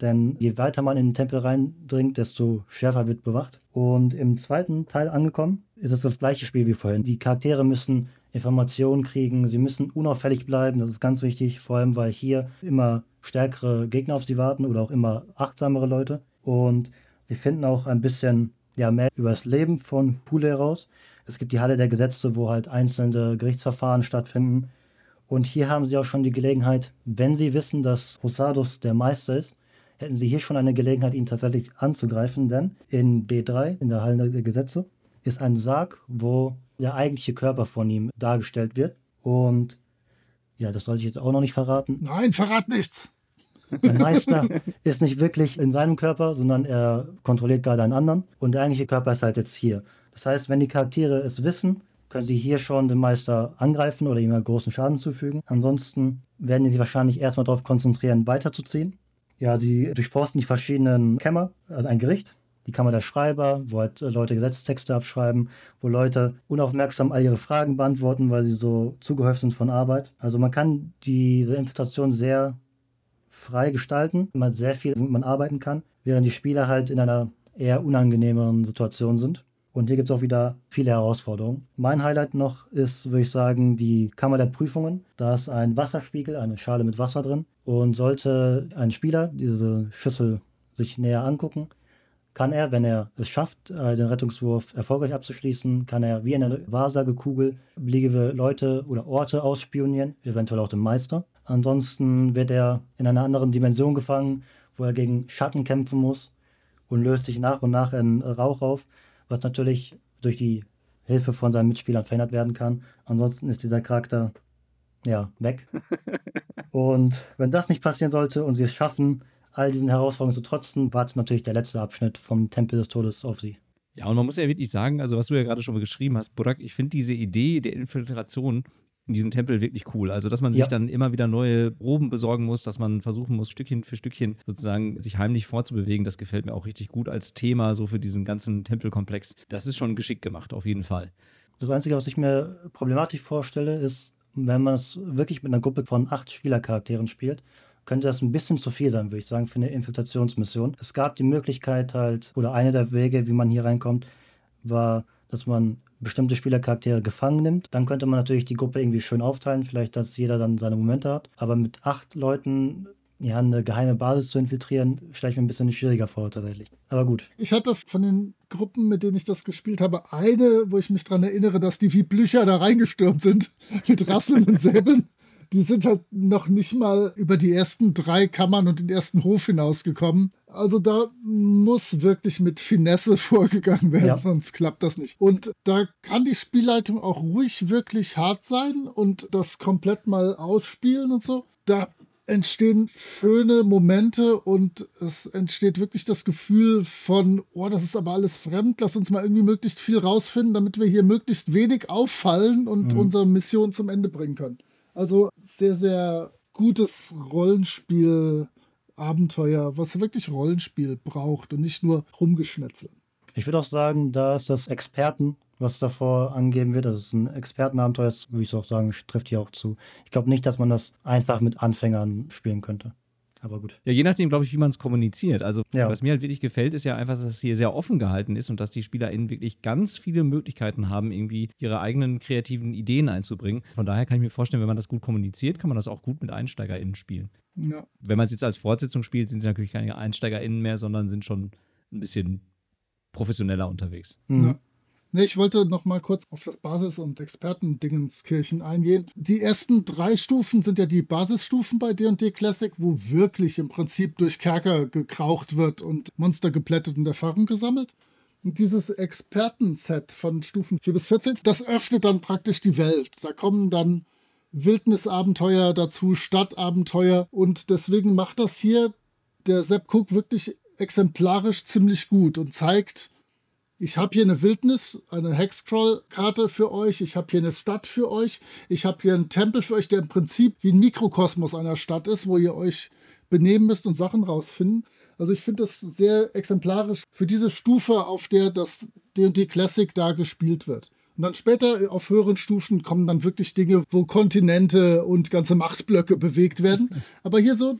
Denn je weiter man in den Tempel reindringt, desto schärfer wird bewacht. Und im zweiten Teil angekommen, ist es das gleiche Spiel wie vorhin. Die Charaktere müssen Informationen kriegen, sie müssen unauffällig bleiben, das ist ganz wichtig, vor allem weil hier immer stärkere Gegner auf sie warten oder auch immer achtsamere Leute. Und sie finden auch ein bisschen ja, mehr über das Leben von Pule heraus. Es gibt die Halle der Gesetze, wo halt einzelne Gerichtsverfahren stattfinden. Und hier haben sie auch schon die Gelegenheit, wenn sie wissen, dass Rosados der Meister ist, hätten sie hier schon eine Gelegenheit, ihn tatsächlich anzugreifen, denn in B3, in der Halle der Gesetze, ist ein Sarg, wo der eigentliche Körper von ihm dargestellt wird. Und ja, das sollte ich jetzt auch noch nicht verraten. Nein, verrat nichts. Der Meister ist nicht wirklich in seinem Körper, sondern er kontrolliert gerade einen anderen. Und der eigentliche Körper ist halt jetzt hier. Das heißt, wenn die Charaktere es wissen, können sie hier schon den Meister angreifen oder ihm einen großen Schaden zufügen. Ansonsten werden sie wahrscheinlich erstmal darauf konzentrieren, weiterzuziehen. Ja, sie durchforsten die verschiedenen Kämmer, also ein Gericht, die Kammer der Schreiber, wo halt Leute Gesetzestexte abschreiben, wo Leute unaufmerksam all ihre Fragen beantworten, weil sie so zugehäuft sind von Arbeit. Also man kann diese Infiltration sehr frei gestalten. Man hat sehr viel, womit man arbeiten kann, während die Spieler halt in einer eher unangenehmeren Situation sind. Und hier gibt es auch wieder viele Herausforderungen. Mein Highlight noch ist, würde ich sagen, die Kammer der Prüfungen. Da ist ein Wasserspiegel, eine Schale mit Wasser drin. Und sollte ein Spieler diese Schüssel sich näher angucken, kann er, wenn er es schafft, äh, den Rettungswurf erfolgreich abzuschließen, kann er wie eine Wahrsagekugel beliebige Leute oder Orte ausspionieren, eventuell auch den Meister. Ansonsten wird er in einer anderen Dimension gefangen, wo er gegen Schatten kämpfen muss und löst sich nach und nach in Rauch auf was natürlich durch die Hilfe von seinen Mitspielern verändert werden kann. Ansonsten ist dieser Charakter ja weg. und wenn das nicht passieren sollte und sie es schaffen, all diesen Herausforderungen zu trotzen, wartet natürlich der letzte Abschnitt vom Tempel des Todes auf sie. Ja, und man muss ja wirklich sagen, also was du ja gerade schon mal geschrieben hast, Burak, ich finde diese Idee der Infiltration in diesem Tempel wirklich cool. Also, dass man sich dann immer wieder neue Proben besorgen muss, dass man versuchen muss, Stückchen für Stückchen sozusagen sich heimlich vorzubewegen, das gefällt mir auch richtig gut als Thema, so für diesen ganzen Tempelkomplex. Das ist schon geschickt gemacht, auf jeden Fall. Das Einzige, was ich mir problematisch vorstelle, ist, wenn man es wirklich mit einer Gruppe von acht Spielercharakteren spielt, könnte das ein bisschen zu viel sein, würde ich sagen, für eine Infiltrationsmission. Es gab die Möglichkeit halt, oder eine der Wege, wie man hier reinkommt, war, dass man bestimmte Spielercharaktere gefangen nimmt. Dann könnte man natürlich die Gruppe irgendwie schön aufteilen, vielleicht, dass jeder dann seine Momente hat. Aber mit acht Leuten ja, eine geheime Basis zu infiltrieren, stelle ich mir ein bisschen schwieriger vor, tatsächlich. Aber gut. Ich hatte von den Gruppen, mit denen ich das gespielt habe, eine, wo ich mich daran erinnere, dass die wie Blücher da reingestürmt sind, mit rasselnden Säbeln die sind halt noch nicht mal über die ersten drei Kammern und den ersten Hof hinausgekommen. Also da muss wirklich mit Finesse vorgegangen werden, ja. sonst klappt das nicht. Und da kann die Spielleitung auch ruhig wirklich hart sein und das komplett mal ausspielen und so. Da entstehen schöne Momente und es entsteht wirklich das Gefühl von, oh, das ist aber alles fremd, lass uns mal irgendwie möglichst viel rausfinden, damit wir hier möglichst wenig auffallen und mhm. unsere Mission zum Ende bringen können. Also sehr, sehr gutes Rollenspiel. Abenteuer, was wirklich Rollenspiel braucht und nicht nur rumgeschnetzel. Ich würde auch sagen, da ist das Experten, was davor angegeben wird, das ist ein Expertenabenteuer, das würde ich auch sagen, trifft hier auch zu. Ich glaube nicht, dass man das einfach mit Anfängern spielen könnte. Aber gut. Ja, je nachdem, glaube ich, wie man es kommuniziert. Also, ja. was mir halt wirklich gefällt, ist ja einfach, dass es hier sehr offen gehalten ist und dass die SpielerInnen wirklich ganz viele Möglichkeiten haben, irgendwie ihre eigenen kreativen Ideen einzubringen. Von daher kann ich mir vorstellen, wenn man das gut kommuniziert, kann man das auch gut mit EinsteigerInnen spielen. Ja. Wenn man es jetzt als Fortsetzung spielt, sind sie natürlich keine EinsteigerInnen mehr, sondern sind schon ein bisschen professioneller unterwegs. Mhm. Ja. Nee, ich wollte noch mal kurz auf das Basis- und Expertendingenskirchen eingehen. Die ersten drei Stufen sind ja die Basisstufen bei D&D Classic, wo wirklich im Prinzip durch Kerker gekraucht wird und Monster geplättet und Erfahrung gesammelt. Und dieses Expertenset von Stufen 4 bis 14, das öffnet dann praktisch die Welt. Da kommen dann Wildnisabenteuer dazu, Stadtabenteuer und deswegen macht das hier der Sepp Cook wirklich exemplarisch ziemlich gut und zeigt, ich habe hier eine Wildnis, eine Hexcrawl-Karte für euch, ich habe hier eine Stadt für euch, ich habe hier einen Tempel für euch, der im Prinzip wie ein Mikrokosmos einer Stadt ist, wo ihr euch benehmen müsst und Sachen rausfinden. Also ich finde das sehr exemplarisch für diese Stufe, auf der das D&D Classic da gespielt wird. Und dann später auf höheren Stufen kommen dann wirklich Dinge, wo Kontinente und ganze Machtblöcke bewegt werden. Aber hier so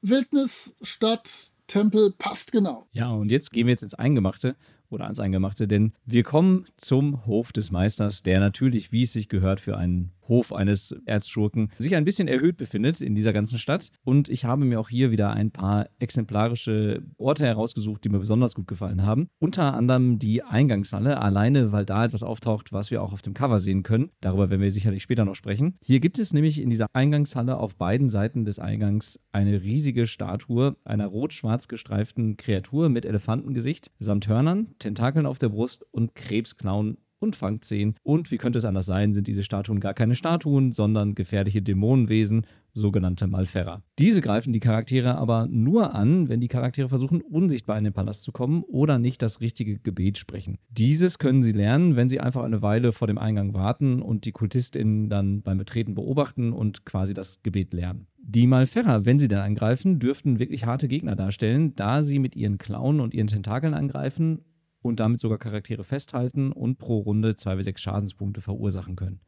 Wildnis, Stadt, Tempel passt genau. Ja, und jetzt gehen wir jetzt ins Eingemachte oder ans Eingemachte, denn wir kommen zum Hof des Meisters, der natürlich, wie es sich gehört, für einen Hof eines Erzschurken sich ein bisschen erhöht befindet in dieser ganzen Stadt. Und ich habe mir auch hier wieder ein paar exemplarische Orte herausgesucht, die mir besonders gut gefallen haben. Unter anderem die Eingangshalle, alleine weil da etwas auftaucht, was wir auch auf dem Cover sehen können. Darüber werden wir sicherlich später noch sprechen. Hier gibt es nämlich in dieser Eingangshalle auf beiden Seiten des Eingangs eine riesige Statue einer rot-schwarz gestreiften Kreatur mit Elefantengesicht samt Hörnern, Tentakeln auf der Brust und Krebsklauen und Fangzehen. Und wie könnte es anders sein, sind diese Statuen gar keine Statuen, sondern gefährliche Dämonenwesen, sogenannte Malferrer. Diese greifen die Charaktere aber nur an, wenn die Charaktere versuchen, unsichtbar in den Palast zu kommen oder nicht das richtige Gebet sprechen. Dieses können sie lernen, wenn sie einfach eine Weile vor dem Eingang warten und die KultistInnen dann beim Betreten beobachten und quasi das Gebet lernen. Die Malferrer, wenn sie dann angreifen, dürften wirklich harte Gegner darstellen, da sie mit ihren Klauen und ihren Tentakeln angreifen und damit sogar Charaktere festhalten und pro Runde 2 bis 6 Schadenspunkte verursachen können.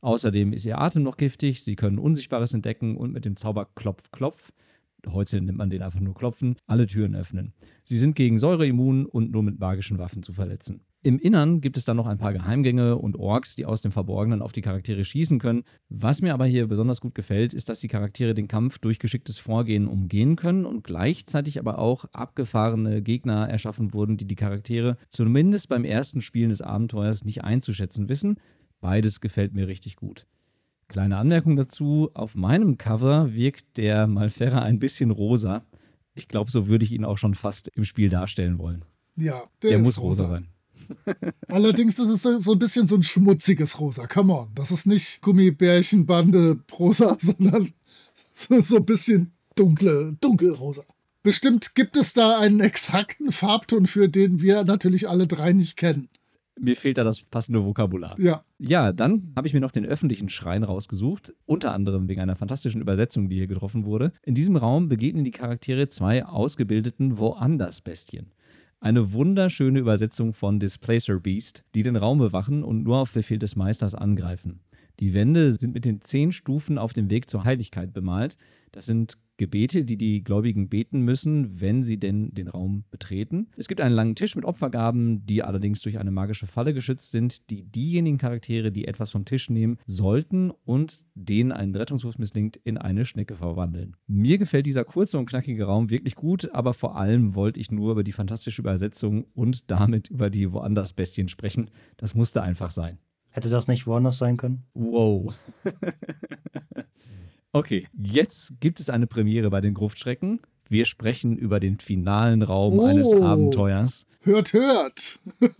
Außerdem ist ihr Atem noch giftig, sie können Unsichtbares entdecken und mit dem Zauber Klopf, Klopf, heute nennt man den einfach nur Klopfen, alle Türen öffnen. Sie sind gegen Säure immun und nur mit magischen Waffen zu verletzen. Im Innern gibt es dann noch ein paar Geheimgänge und Orks, die aus dem Verborgenen auf die Charaktere schießen können. Was mir aber hier besonders gut gefällt, ist, dass die Charaktere den Kampf durch geschicktes Vorgehen umgehen können und gleichzeitig aber auch abgefahrene Gegner erschaffen wurden, die die Charaktere zumindest beim ersten Spielen des Abenteuers nicht einzuschätzen wissen. Beides gefällt mir richtig gut. Kleine Anmerkung dazu: Auf meinem Cover wirkt der Malferra ein bisschen rosa. Ich glaube, so würde ich ihn auch schon fast im Spiel darstellen wollen. Ja, der, der muss rosa sein. Allerdings ist es so ein bisschen so ein schmutziges Rosa. Come on. Das ist nicht Gummibärchenbande rosa, sondern so, so ein bisschen dunkle, dunkelrosa. Bestimmt gibt es da einen exakten Farbton für, den wir natürlich alle drei nicht kennen. Mir fehlt da das passende Vokabular. Ja. Ja, dann habe ich mir noch den öffentlichen Schrein rausgesucht, unter anderem wegen einer fantastischen Übersetzung, die hier getroffen wurde. In diesem Raum begegnen die Charaktere zwei ausgebildeten Woanders-Bestien. Eine wunderschöne Übersetzung von Displacer Beast, die den Raum bewachen und nur auf Befehl des Meisters angreifen. Die Wände sind mit den zehn Stufen auf dem Weg zur Heiligkeit bemalt. Das sind Gebete, die die Gläubigen beten müssen, wenn sie denn den Raum betreten. Es gibt einen langen Tisch mit Opfergaben, die allerdings durch eine magische Falle geschützt sind, die diejenigen Charaktere, die etwas vom Tisch nehmen, sollten und denen ein Rettungswurf misslingt, in eine Schnecke verwandeln. Mir gefällt dieser kurze und knackige Raum wirklich gut, aber vor allem wollte ich nur über die fantastische Übersetzung und damit über die Woanders-Bestien sprechen. Das musste einfach sein. Hätte das nicht woanders sein können? Wow. okay, jetzt gibt es eine Premiere bei den Gruftschrecken. Wir sprechen über den finalen Raum oh. eines Abenteuers. Hört, hört!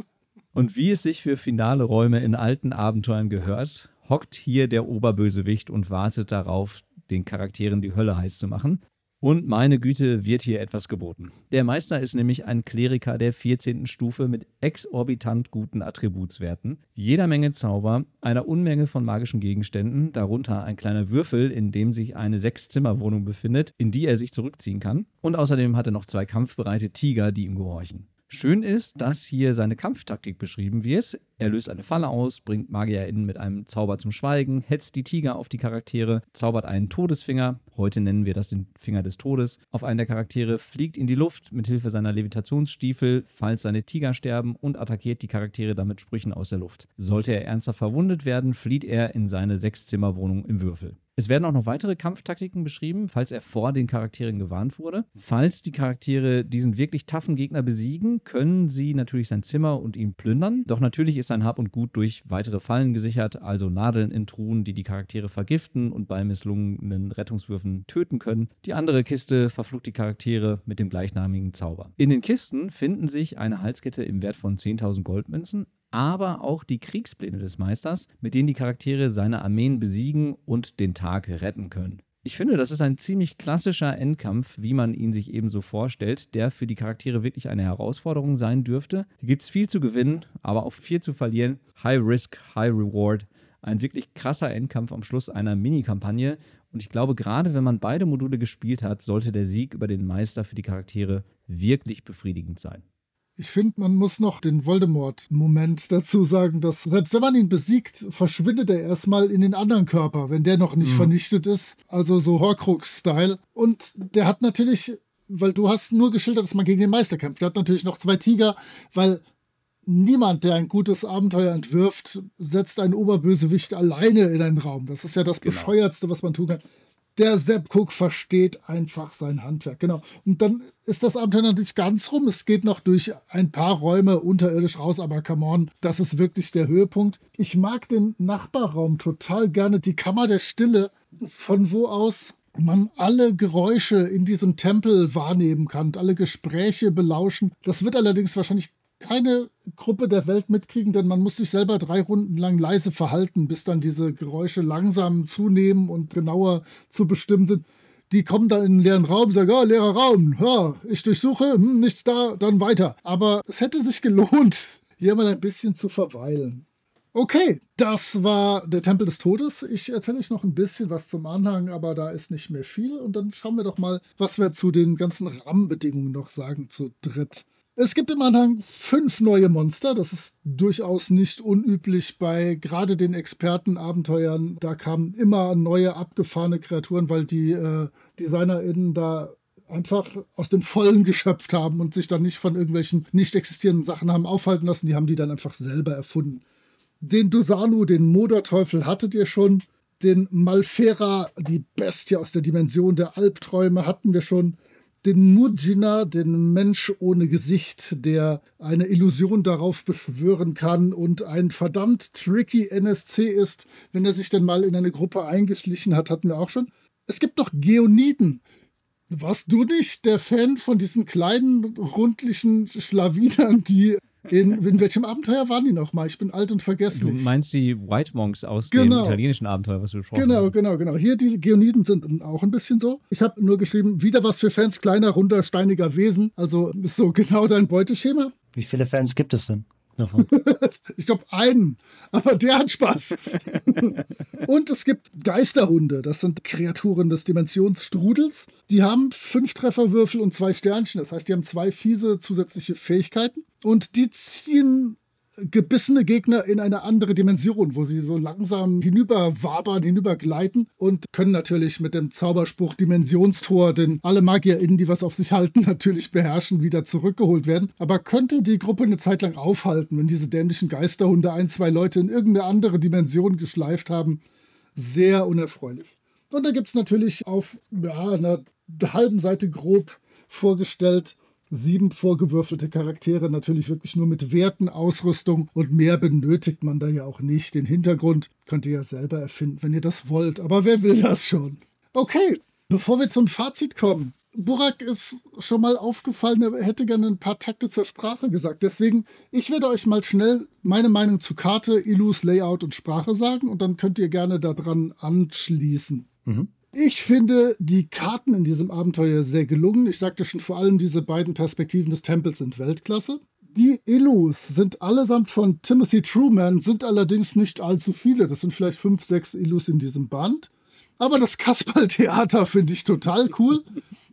Und wie es sich für finale Räume in alten Abenteuern gehört, hockt hier der Oberbösewicht und wartet darauf, den Charakteren die Hölle heiß zu machen. Und meine Güte, wird hier etwas geboten. Der Meister ist nämlich ein Kleriker der 14. Stufe mit exorbitant guten Attributswerten, jeder Menge Zauber, einer Unmenge von magischen Gegenständen, darunter ein kleiner Würfel, in dem sich eine Sechszimmerwohnung befindet, in die er sich zurückziehen kann. Und außerdem hat er noch zwei kampfbereite Tiger, die ihm gehorchen. Schön ist, dass hier seine Kampftaktik beschrieben wird. Er löst eine Falle aus, bringt MagierInnen mit einem Zauber zum Schweigen, hetzt die Tiger auf die Charaktere, zaubert einen Todesfinger, heute nennen wir das den Finger des Todes, auf einen der Charaktere, fliegt in die Luft mit Hilfe seiner Levitationsstiefel, falls seine Tiger sterben und attackiert die Charaktere damit Sprüchen aus der Luft. Sollte er ernsthaft verwundet werden, flieht er in seine Sechszimmerwohnung im Würfel. Es werden auch noch weitere Kampftaktiken beschrieben, falls er vor den Charakteren gewarnt wurde. Falls die Charaktere diesen wirklich taffen Gegner besiegen, können sie natürlich sein Zimmer und ihn plündern. Doch natürlich ist sein Hab und Gut durch weitere Fallen gesichert, also Nadeln in Truhen, die die Charaktere vergiften und bei misslungenen Rettungswürfen töten können. Die andere Kiste verflucht die Charaktere mit dem gleichnamigen Zauber. In den Kisten finden sich eine Halskette im Wert von 10.000 Goldmünzen, aber auch die Kriegspläne des Meisters, mit denen die Charaktere seine Armeen besiegen und den Tag retten können. Ich finde, das ist ein ziemlich klassischer Endkampf, wie man ihn sich eben so vorstellt, der für die Charaktere wirklich eine Herausforderung sein dürfte. Hier gibt es viel zu gewinnen, aber auch viel zu verlieren. High Risk, High Reward. Ein wirklich krasser Endkampf am Schluss einer Mini-Kampagne. Und ich glaube, gerade wenn man beide Module gespielt hat, sollte der Sieg über den Meister für die Charaktere wirklich befriedigend sein. Ich finde, man muss noch den Voldemort-Moment dazu sagen, dass selbst wenn man ihn besiegt, verschwindet er erstmal in den anderen Körper, wenn der noch nicht mhm. vernichtet ist. Also so Horcrux-Style. Und der hat natürlich, weil du hast nur geschildert, dass man gegen den Meister kämpft. Der hat natürlich noch zwei Tiger, weil niemand, der ein gutes Abenteuer entwirft, setzt einen Oberbösewicht alleine in einen Raum. Das ist ja das genau. Bescheuertste, was man tun kann der Sepp Cook versteht einfach sein Handwerk. Genau. Und dann ist das Abenteuer natürlich ganz rum. Es geht noch durch ein paar Räume unterirdisch raus, aber come on, das ist wirklich der Höhepunkt. Ich mag den Nachbarraum total gerne, die Kammer der Stille, von wo aus man alle Geräusche in diesem Tempel wahrnehmen kann, alle Gespräche belauschen. Das wird allerdings wahrscheinlich keine Gruppe der Welt mitkriegen, denn man muss sich selber drei Runden lang leise verhalten, bis dann diese Geräusche langsam zunehmen und genauer zu bestimmen sind. Die kommen dann in den leeren Raum, sagen, oh, leerer Raum, ja, ich durchsuche, hm, nichts da, dann weiter. Aber es hätte sich gelohnt, hier mal ein bisschen zu verweilen. Okay, das war der Tempel des Todes. Ich erzähle euch noch ein bisschen was zum Anhang, aber da ist nicht mehr viel. Und dann schauen wir doch mal, was wir zu den ganzen Rahmenbedingungen noch sagen zu dritt. Es gibt im Anhang fünf neue Monster. Das ist durchaus nicht unüblich bei gerade den Expertenabenteuern. Da kamen immer neue abgefahrene Kreaturen, weil die äh, DesignerInnen da einfach aus dem Vollen geschöpft haben und sich dann nicht von irgendwelchen nicht existierenden Sachen haben aufhalten lassen. Die haben die dann einfach selber erfunden. Den Dusanu, den Moderteufel, hattet ihr schon. Den Malfera, die Bestie aus der Dimension der Albträume, hatten wir schon den Mujina, den Mensch ohne Gesicht, der eine Illusion darauf beschwören kann und ein verdammt tricky NSC ist, wenn er sich denn mal in eine Gruppe eingeschlichen hat, hatten wir auch schon. Es gibt noch Geoniden. Warst du nicht der Fan von diesen kleinen, rundlichen Schlawinern, die in, in welchem Abenteuer waren die nochmal? Ich bin alt und vergesslich. Du meinst die White Monks aus genau. dem italienischen Abenteuer, was wir besprochen genau, haben? Genau, genau, genau. Hier die Geoniden sind auch ein bisschen so. Ich habe nur geschrieben, wieder was für Fans kleiner, runder, steiniger Wesen. Also ist so genau dein Beuteschema. Wie viele Fans gibt es denn? Davon. ich glaube einen, aber der hat Spaß. und es gibt Geisterhunde, das sind Kreaturen des Dimensionsstrudels. Die haben fünf Trefferwürfel und zwei Sternchen, das heißt, die haben zwei fiese zusätzliche Fähigkeiten. Und die ziehen gebissene Gegner in eine andere Dimension, wo sie so langsam hinüberwabern, hinübergleiten und können natürlich mit dem Zauberspruch Dimensionstor, den alle MagierInnen, die was auf sich halten, natürlich beherrschen, wieder zurückgeholt werden. Aber könnte die Gruppe eine Zeit lang aufhalten, wenn diese dämlichen Geisterhunde ein, zwei Leute in irgendeine andere Dimension geschleift haben? Sehr unerfreulich. Und da gibt es natürlich auf ja, einer halben Seite grob vorgestellt sieben vorgewürfelte Charaktere, natürlich wirklich nur mit Werten, Ausrüstung und mehr benötigt man da ja auch nicht. Den Hintergrund könnt ihr ja selber erfinden, wenn ihr das wollt. Aber wer will das schon? Okay, bevor wir zum Fazit kommen. Burak ist schon mal aufgefallen, er hätte gerne ein paar Takte zur Sprache gesagt. Deswegen, ich werde euch mal schnell meine Meinung zu Karte, Illus, Layout und Sprache sagen und dann könnt ihr gerne daran anschließen. Mhm. Ich finde die Karten in diesem Abenteuer sehr gelungen. Ich sagte schon, vor allem diese beiden Perspektiven des Tempels sind Weltklasse. Die Illus sind allesamt von Timothy Truman, sind allerdings nicht allzu viele. Das sind vielleicht fünf, sechs Illus in diesem Band. Aber das Kasperl-Theater finde ich total cool.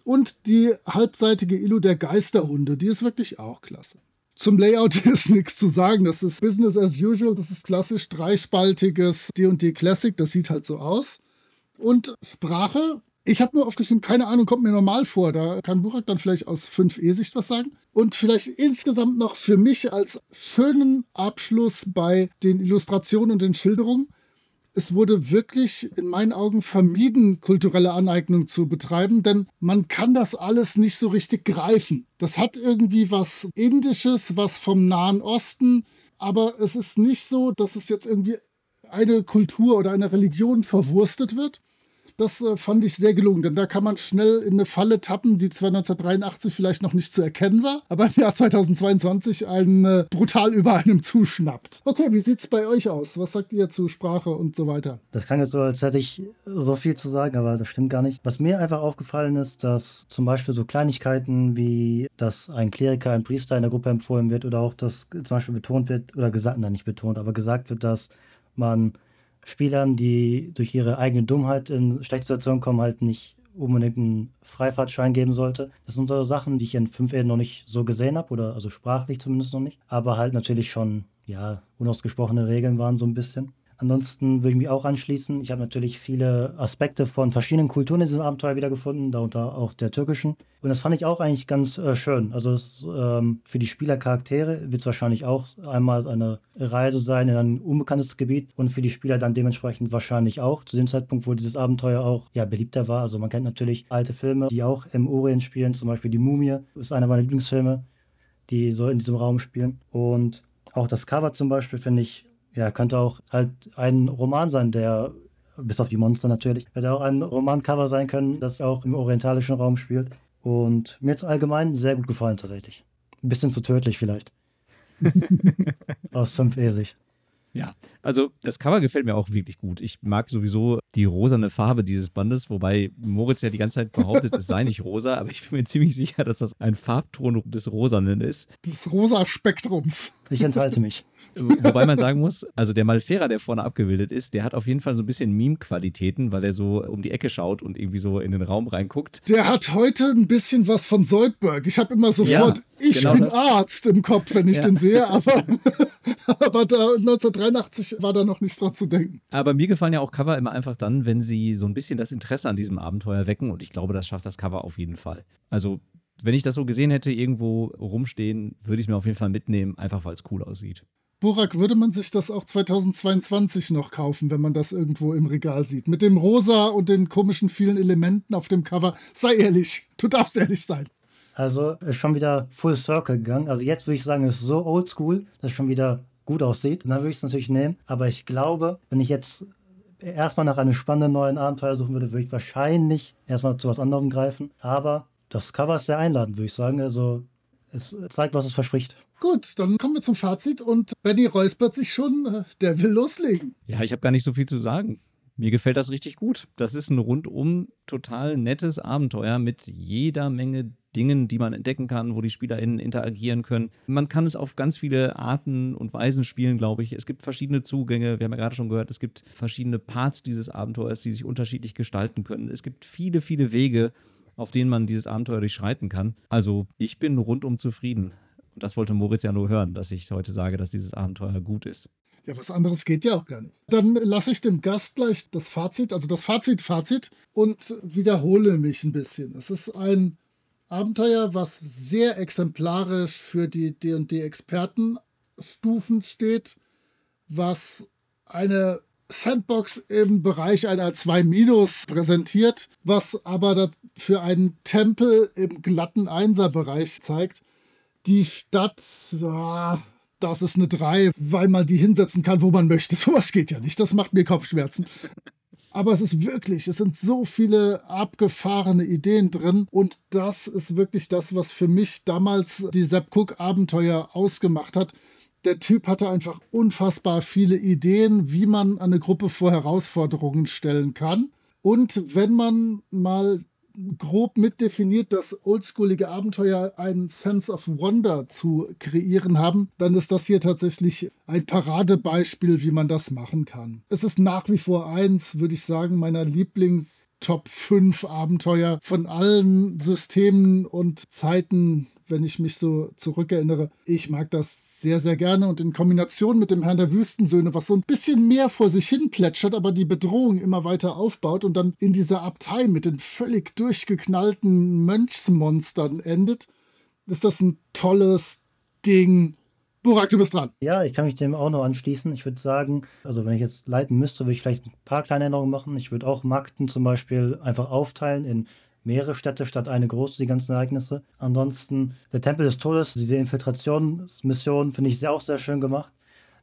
Und die halbseitige Illu der Geisterhunde, die ist wirklich auch klasse. Zum Layout ist nichts zu sagen. Das ist Business as usual. Das ist klassisch dreispaltiges D&D Classic. Das sieht halt so aus. Und Sprache, ich habe nur aufgeschrieben, keine Ahnung, kommt mir normal vor. Da kann Burak dann vielleicht aus 5e-Sicht was sagen. Und vielleicht insgesamt noch für mich als schönen Abschluss bei den Illustrationen und den Schilderungen. Es wurde wirklich in meinen Augen vermieden, kulturelle Aneignung zu betreiben, denn man kann das alles nicht so richtig greifen. Das hat irgendwie was Indisches, was vom Nahen Osten, aber es ist nicht so, dass es jetzt irgendwie eine Kultur oder eine Religion verwurstet wird. Das äh, fand ich sehr gelungen, denn da kann man schnell in eine Falle tappen, die zwar 1983 vielleicht noch nicht zu erkennen war, aber im Jahr 2022 einen äh, brutal über einem zuschnappt. Okay, wie sieht's bei euch aus? Was sagt ihr zu Sprache und so weiter? Das klang jetzt so, als hätte ich so viel zu sagen, aber das stimmt gar nicht. Was mir einfach aufgefallen ist, dass zum Beispiel so Kleinigkeiten wie, dass ein Kleriker, ein Priester in der Gruppe empfohlen wird oder auch, dass zum Beispiel betont wird, oder gesagt, nein, nicht betont, aber gesagt wird, dass man Spielern, die durch ihre eigene Dummheit in schlechte Situationen kommen, halt nicht unbedingt einen Freifahrtschein geben sollte. Das sind so Sachen, die ich in 5E noch nicht so gesehen habe, oder also sprachlich zumindest noch nicht, aber halt natürlich schon, ja, unausgesprochene Regeln waren so ein bisschen. Ansonsten würde ich mich auch anschließen. Ich habe natürlich viele Aspekte von verschiedenen Kulturen in diesem Abenteuer wiedergefunden, darunter auch der türkischen. Und das fand ich auch eigentlich ganz äh, schön. Also es, ähm, für die Spielercharaktere wird es wahrscheinlich auch einmal eine Reise sein in ein unbekanntes Gebiet und für die Spieler dann dementsprechend wahrscheinlich auch. Zu dem Zeitpunkt, wo dieses Abenteuer auch ja, beliebter war. Also man kennt natürlich alte Filme, die auch im Orient spielen. Zum Beispiel Die Mumie ist einer meiner Lieblingsfilme, die so in diesem Raum spielen. Und auch das Cover zum Beispiel finde ich ja, könnte auch halt ein Roman sein, der, bis auf die Monster natürlich, hätte auch ein Romancover sein können, das auch im orientalischen Raum spielt. Und mir hat es allgemein sehr gut gefallen tatsächlich. Ein bisschen zu tödlich vielleicht. Aus 5E-Sicht. Ja, also das Cover gefällt mir auch wirklich gut. Ich mag sowieso die rosane Farbe dieses Bandes, wobei Moritz ja die ganze Zeit behauptet, es sei nicht rosa, aber ich bin mir ziemlich sicher, dass das ein Farbton des Rosanen ist. Des rosa Spektrums. Ich enthalte mich. Wobei man sagen muss, also der Malfera, der vorne abgebildet ist, der hat auf jeden Fall so ein bisschen Meme-Qualitäten, weil er so um die Ecke schaut und irgendwie so in den Raum reinguckt. Der hat heute ein bisschen was von Soldberg. Ich habe immer sofort, ja, ich genau bin das. Arzt im Kopf, wenn ich ja. den sehe, aber, aber da 1983 war da noch nicht dran zu denken. Aber mir gefallen ja auch Cover immer einfach dann, wenn sie so ein bisschen das Interesse an diesem Abenteuer wecken und ich glaube, das schafft das Cover auf jeden Fall. Also wenn ich das so gesehen hätte, irgendwo rumstehen, würde ich es mir auf jeden Fall mitnehmen, einfach weil es cool aussieht. Burak, würde man sich das auch 2022 noch kaufen, wenn man das irgendwo im Regal sieht? Mit dem Rosa und den komischen vielen Elementen auf dem Cover. Sei ehrlich, du darfst ehrlich sein. Also ist schon wieder Full Circle gegangen. Also jetzt würde ich sagen, es ist so oldschool, dass es schon wieder gut aussieht. Und dann würde ich es natürlich nehmen. Aber ich glaube, wenn ich jetzt erstmal nach einem spannenden neuen Abenteuer suchen würde, würde ich wahrscheinlich erstmal zu was anderem greifen. Aber das Cover ist sehr einladend, würde ich sagen. Also es zeigt, was es verspricht. Gut, dann kommen wir zum Fazit und Benny räuspert sich schon, äh, der will loslegen. Ja, ich habe gar nicht so viel zu sagen. Mir gefällt das richtig gut. Das ist ein rundum total nettes Abenteuer mit jeder Menge Dingen, die man entdecken kann, wo die SpielerInnen interagieren können. Man kann es auf ganz viele Arten und Weisen spielen, glaube ich. Es gibt verschiedene Zugänge. Wir haben ja gerade schon gehört, es gibt verschiedene Parts dieses Abenteuers, die sich unterschiedlich gestalten können. Es gibt viele, viele Wege, auf denen man dieses Abenteuer durchschreiten kann. Also ich bin rundum zufrieden. Und das wollte Moritz ja nur hören, dass ich heute sage, dass dieses Abenteuer gut ist. Ja, was anderes geht ja auch gar nicht. Dann lasse ich dem Gast gleich das Fazit, also das Fazit, Fazit und wiederhole mich ein bisschen. Es ist ein Abenteuer, was sehr exemplarisch für die D&D-Expertenstufen steht, was eine Sandbox im Bereich einer 2 Minus präsentiert, was aber für einen Tempel im glatten Einser-Bereich zeigt die Stadt, das ist eine 3, weil man die hinsetzen kann, wo man möchte. Sowas geht ja nicht. Das macht mir Kopfschmerzen. Aber es ist wirklich, es sind so viele abgefahrene Ideen drin. Und das ist wirklich das, was für mich damals die Sepp Cook-Abenteuer ausgemacht hat. Der Typ hatte einfach unfassbar viele Ideen, wie man eine Gruppe vor Herausforderungen stellen kann. Und wenn man mal grob mitdefiniert, dass oldschoolige Abenteuer einen Sense of Wonder zu kreieren haben, dann ist das hier tatsächlich ein Paradebeispiel, wie man das machen kann. Es ist nach wie vor eins, würde ich sagen, meiner Lieblings- Top 5 Abenteuer von allen Systemen und Zeiten wenn ich mich so zurückerinnere. Ich mag das sehr, sehr gerne und in Kombination mit dem Herrn der Wüstensöhne, was so ein bisschen mehr vor sich hin plätschert, aber die Bedrohung immer weiter aufbaut und dann in dieser Abtei mit den völlig durchgeknallten Mönchsmonstern endet, ist das ein tolles Ding. Burak, du bist dran. Ja, ich kann mich dem auch noch anschließen. Ich würde sagen, also wenn ich jetzt leiten müsste, würde ich vielleicht ein paar kleine Änderungen machen. Ich würde auch Magden zum Beispiel einfach aufteilen in mehrere Städte statt eine große, die ganzen Ereignisse. Ansonsten der Tempel des Todes, diese Infiltrationsmission finde ich sehr, auch sehr schön gemacht.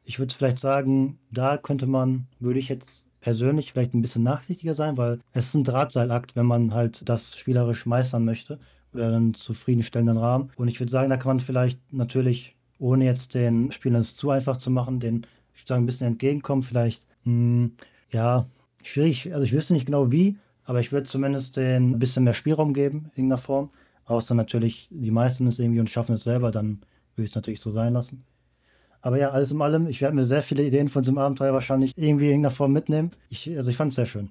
Ich würde vielleicht sagen, da könnte man, würde ich jetzt persönlich vielleicht ein bisschen nachsichtiger sein, weil es ist ein Drahtseilakt, wenn man halt das spielerisch meistern möchte oder einen zufriedenstellenden Rahmen. Und ich würde sagen, da kann man vielleicht natürlich, ohne jetzt den Spielern es zu einfach zu machen, den, ich würde sagen, ein bisschen entgegenkommen. Vielleicht, mh, hm, ja, schwierig, also ich wüsste nicht genau wie, aber ich würde zumindest den ein bisschen mehr Spielraum geben, in irgendeiner Form. Außer natürlich, die meisten es irgendwie und schaffen es selber, dann würde ich es natürlich so sein lassen. Aber ja, alles in allem, ich werde mir sehr viele Ideen von diesem Abenteuer wahrscheinlich irgendwie in irgendeiner Form mitnehmen. Ich, also ich fand es sehr schön.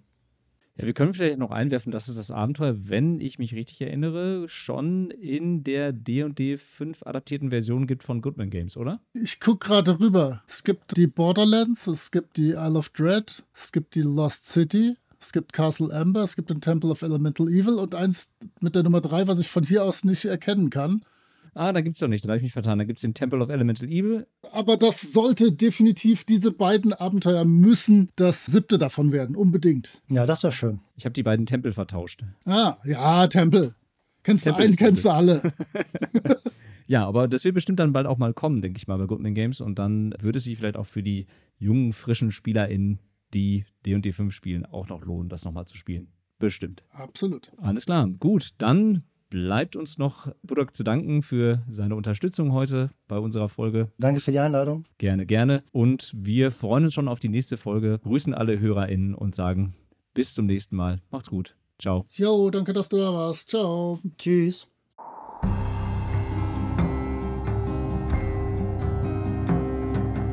Ja, wir können vielleicht noch einwerfen, dass es das Abenteuer, wenn ich mich richtig erinnere, schon in der D&D 5 adaptierten Version gibt von Goodman Games, oder? Ich gucke gerade rüber. Es gibt die Borderlands, es gibt die Isle of Dread, es gibt die Lost City, es gibt Castle Amber, es gibt den Temple of Elemental Evil und eins mit der Nummer 3, was ich von hier aus nicht erkennen kann. Ah, da gibt es doch nicht, da habe ich mich vertan. Da gibt es den Temple of Elemental Evil. Aber das sollte definitiv, diese beiden Abenteuer müssen das siebte davon werden, unbedingt. Ja, das wäre schön. Ich habe die beiden Tempel vertauscht. Ah, ja, Tempel. Kennst Tempel du einen, kennst du alle. ja, aber das wird bestimmt dann bald auch mal kommen, denke ich mal, bei Goodman Games. Und dann würde es sich vielleicht auch für die jungen, frischen SpielerInnen, die D&D 5 spielen, auch noch lohnen, das nochmal zu spielen. Bestimmt. Absolut. Alles klar. Gut, dann bleibt uns noch Budok zu danken für seine Unterstützung heute bei unserer Folge. Danke für die Einladung. Gerne, gerne. Und wir freuen uns schon auf die nächste Folge, grüßen alle HörerInnen und sagen bis zum nächsten Mal. Macht's gut. Ciao. Jo, danke, dass du da warst. Ciao. Tschüss.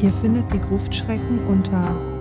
Ihr findet die Gruftschrecken unter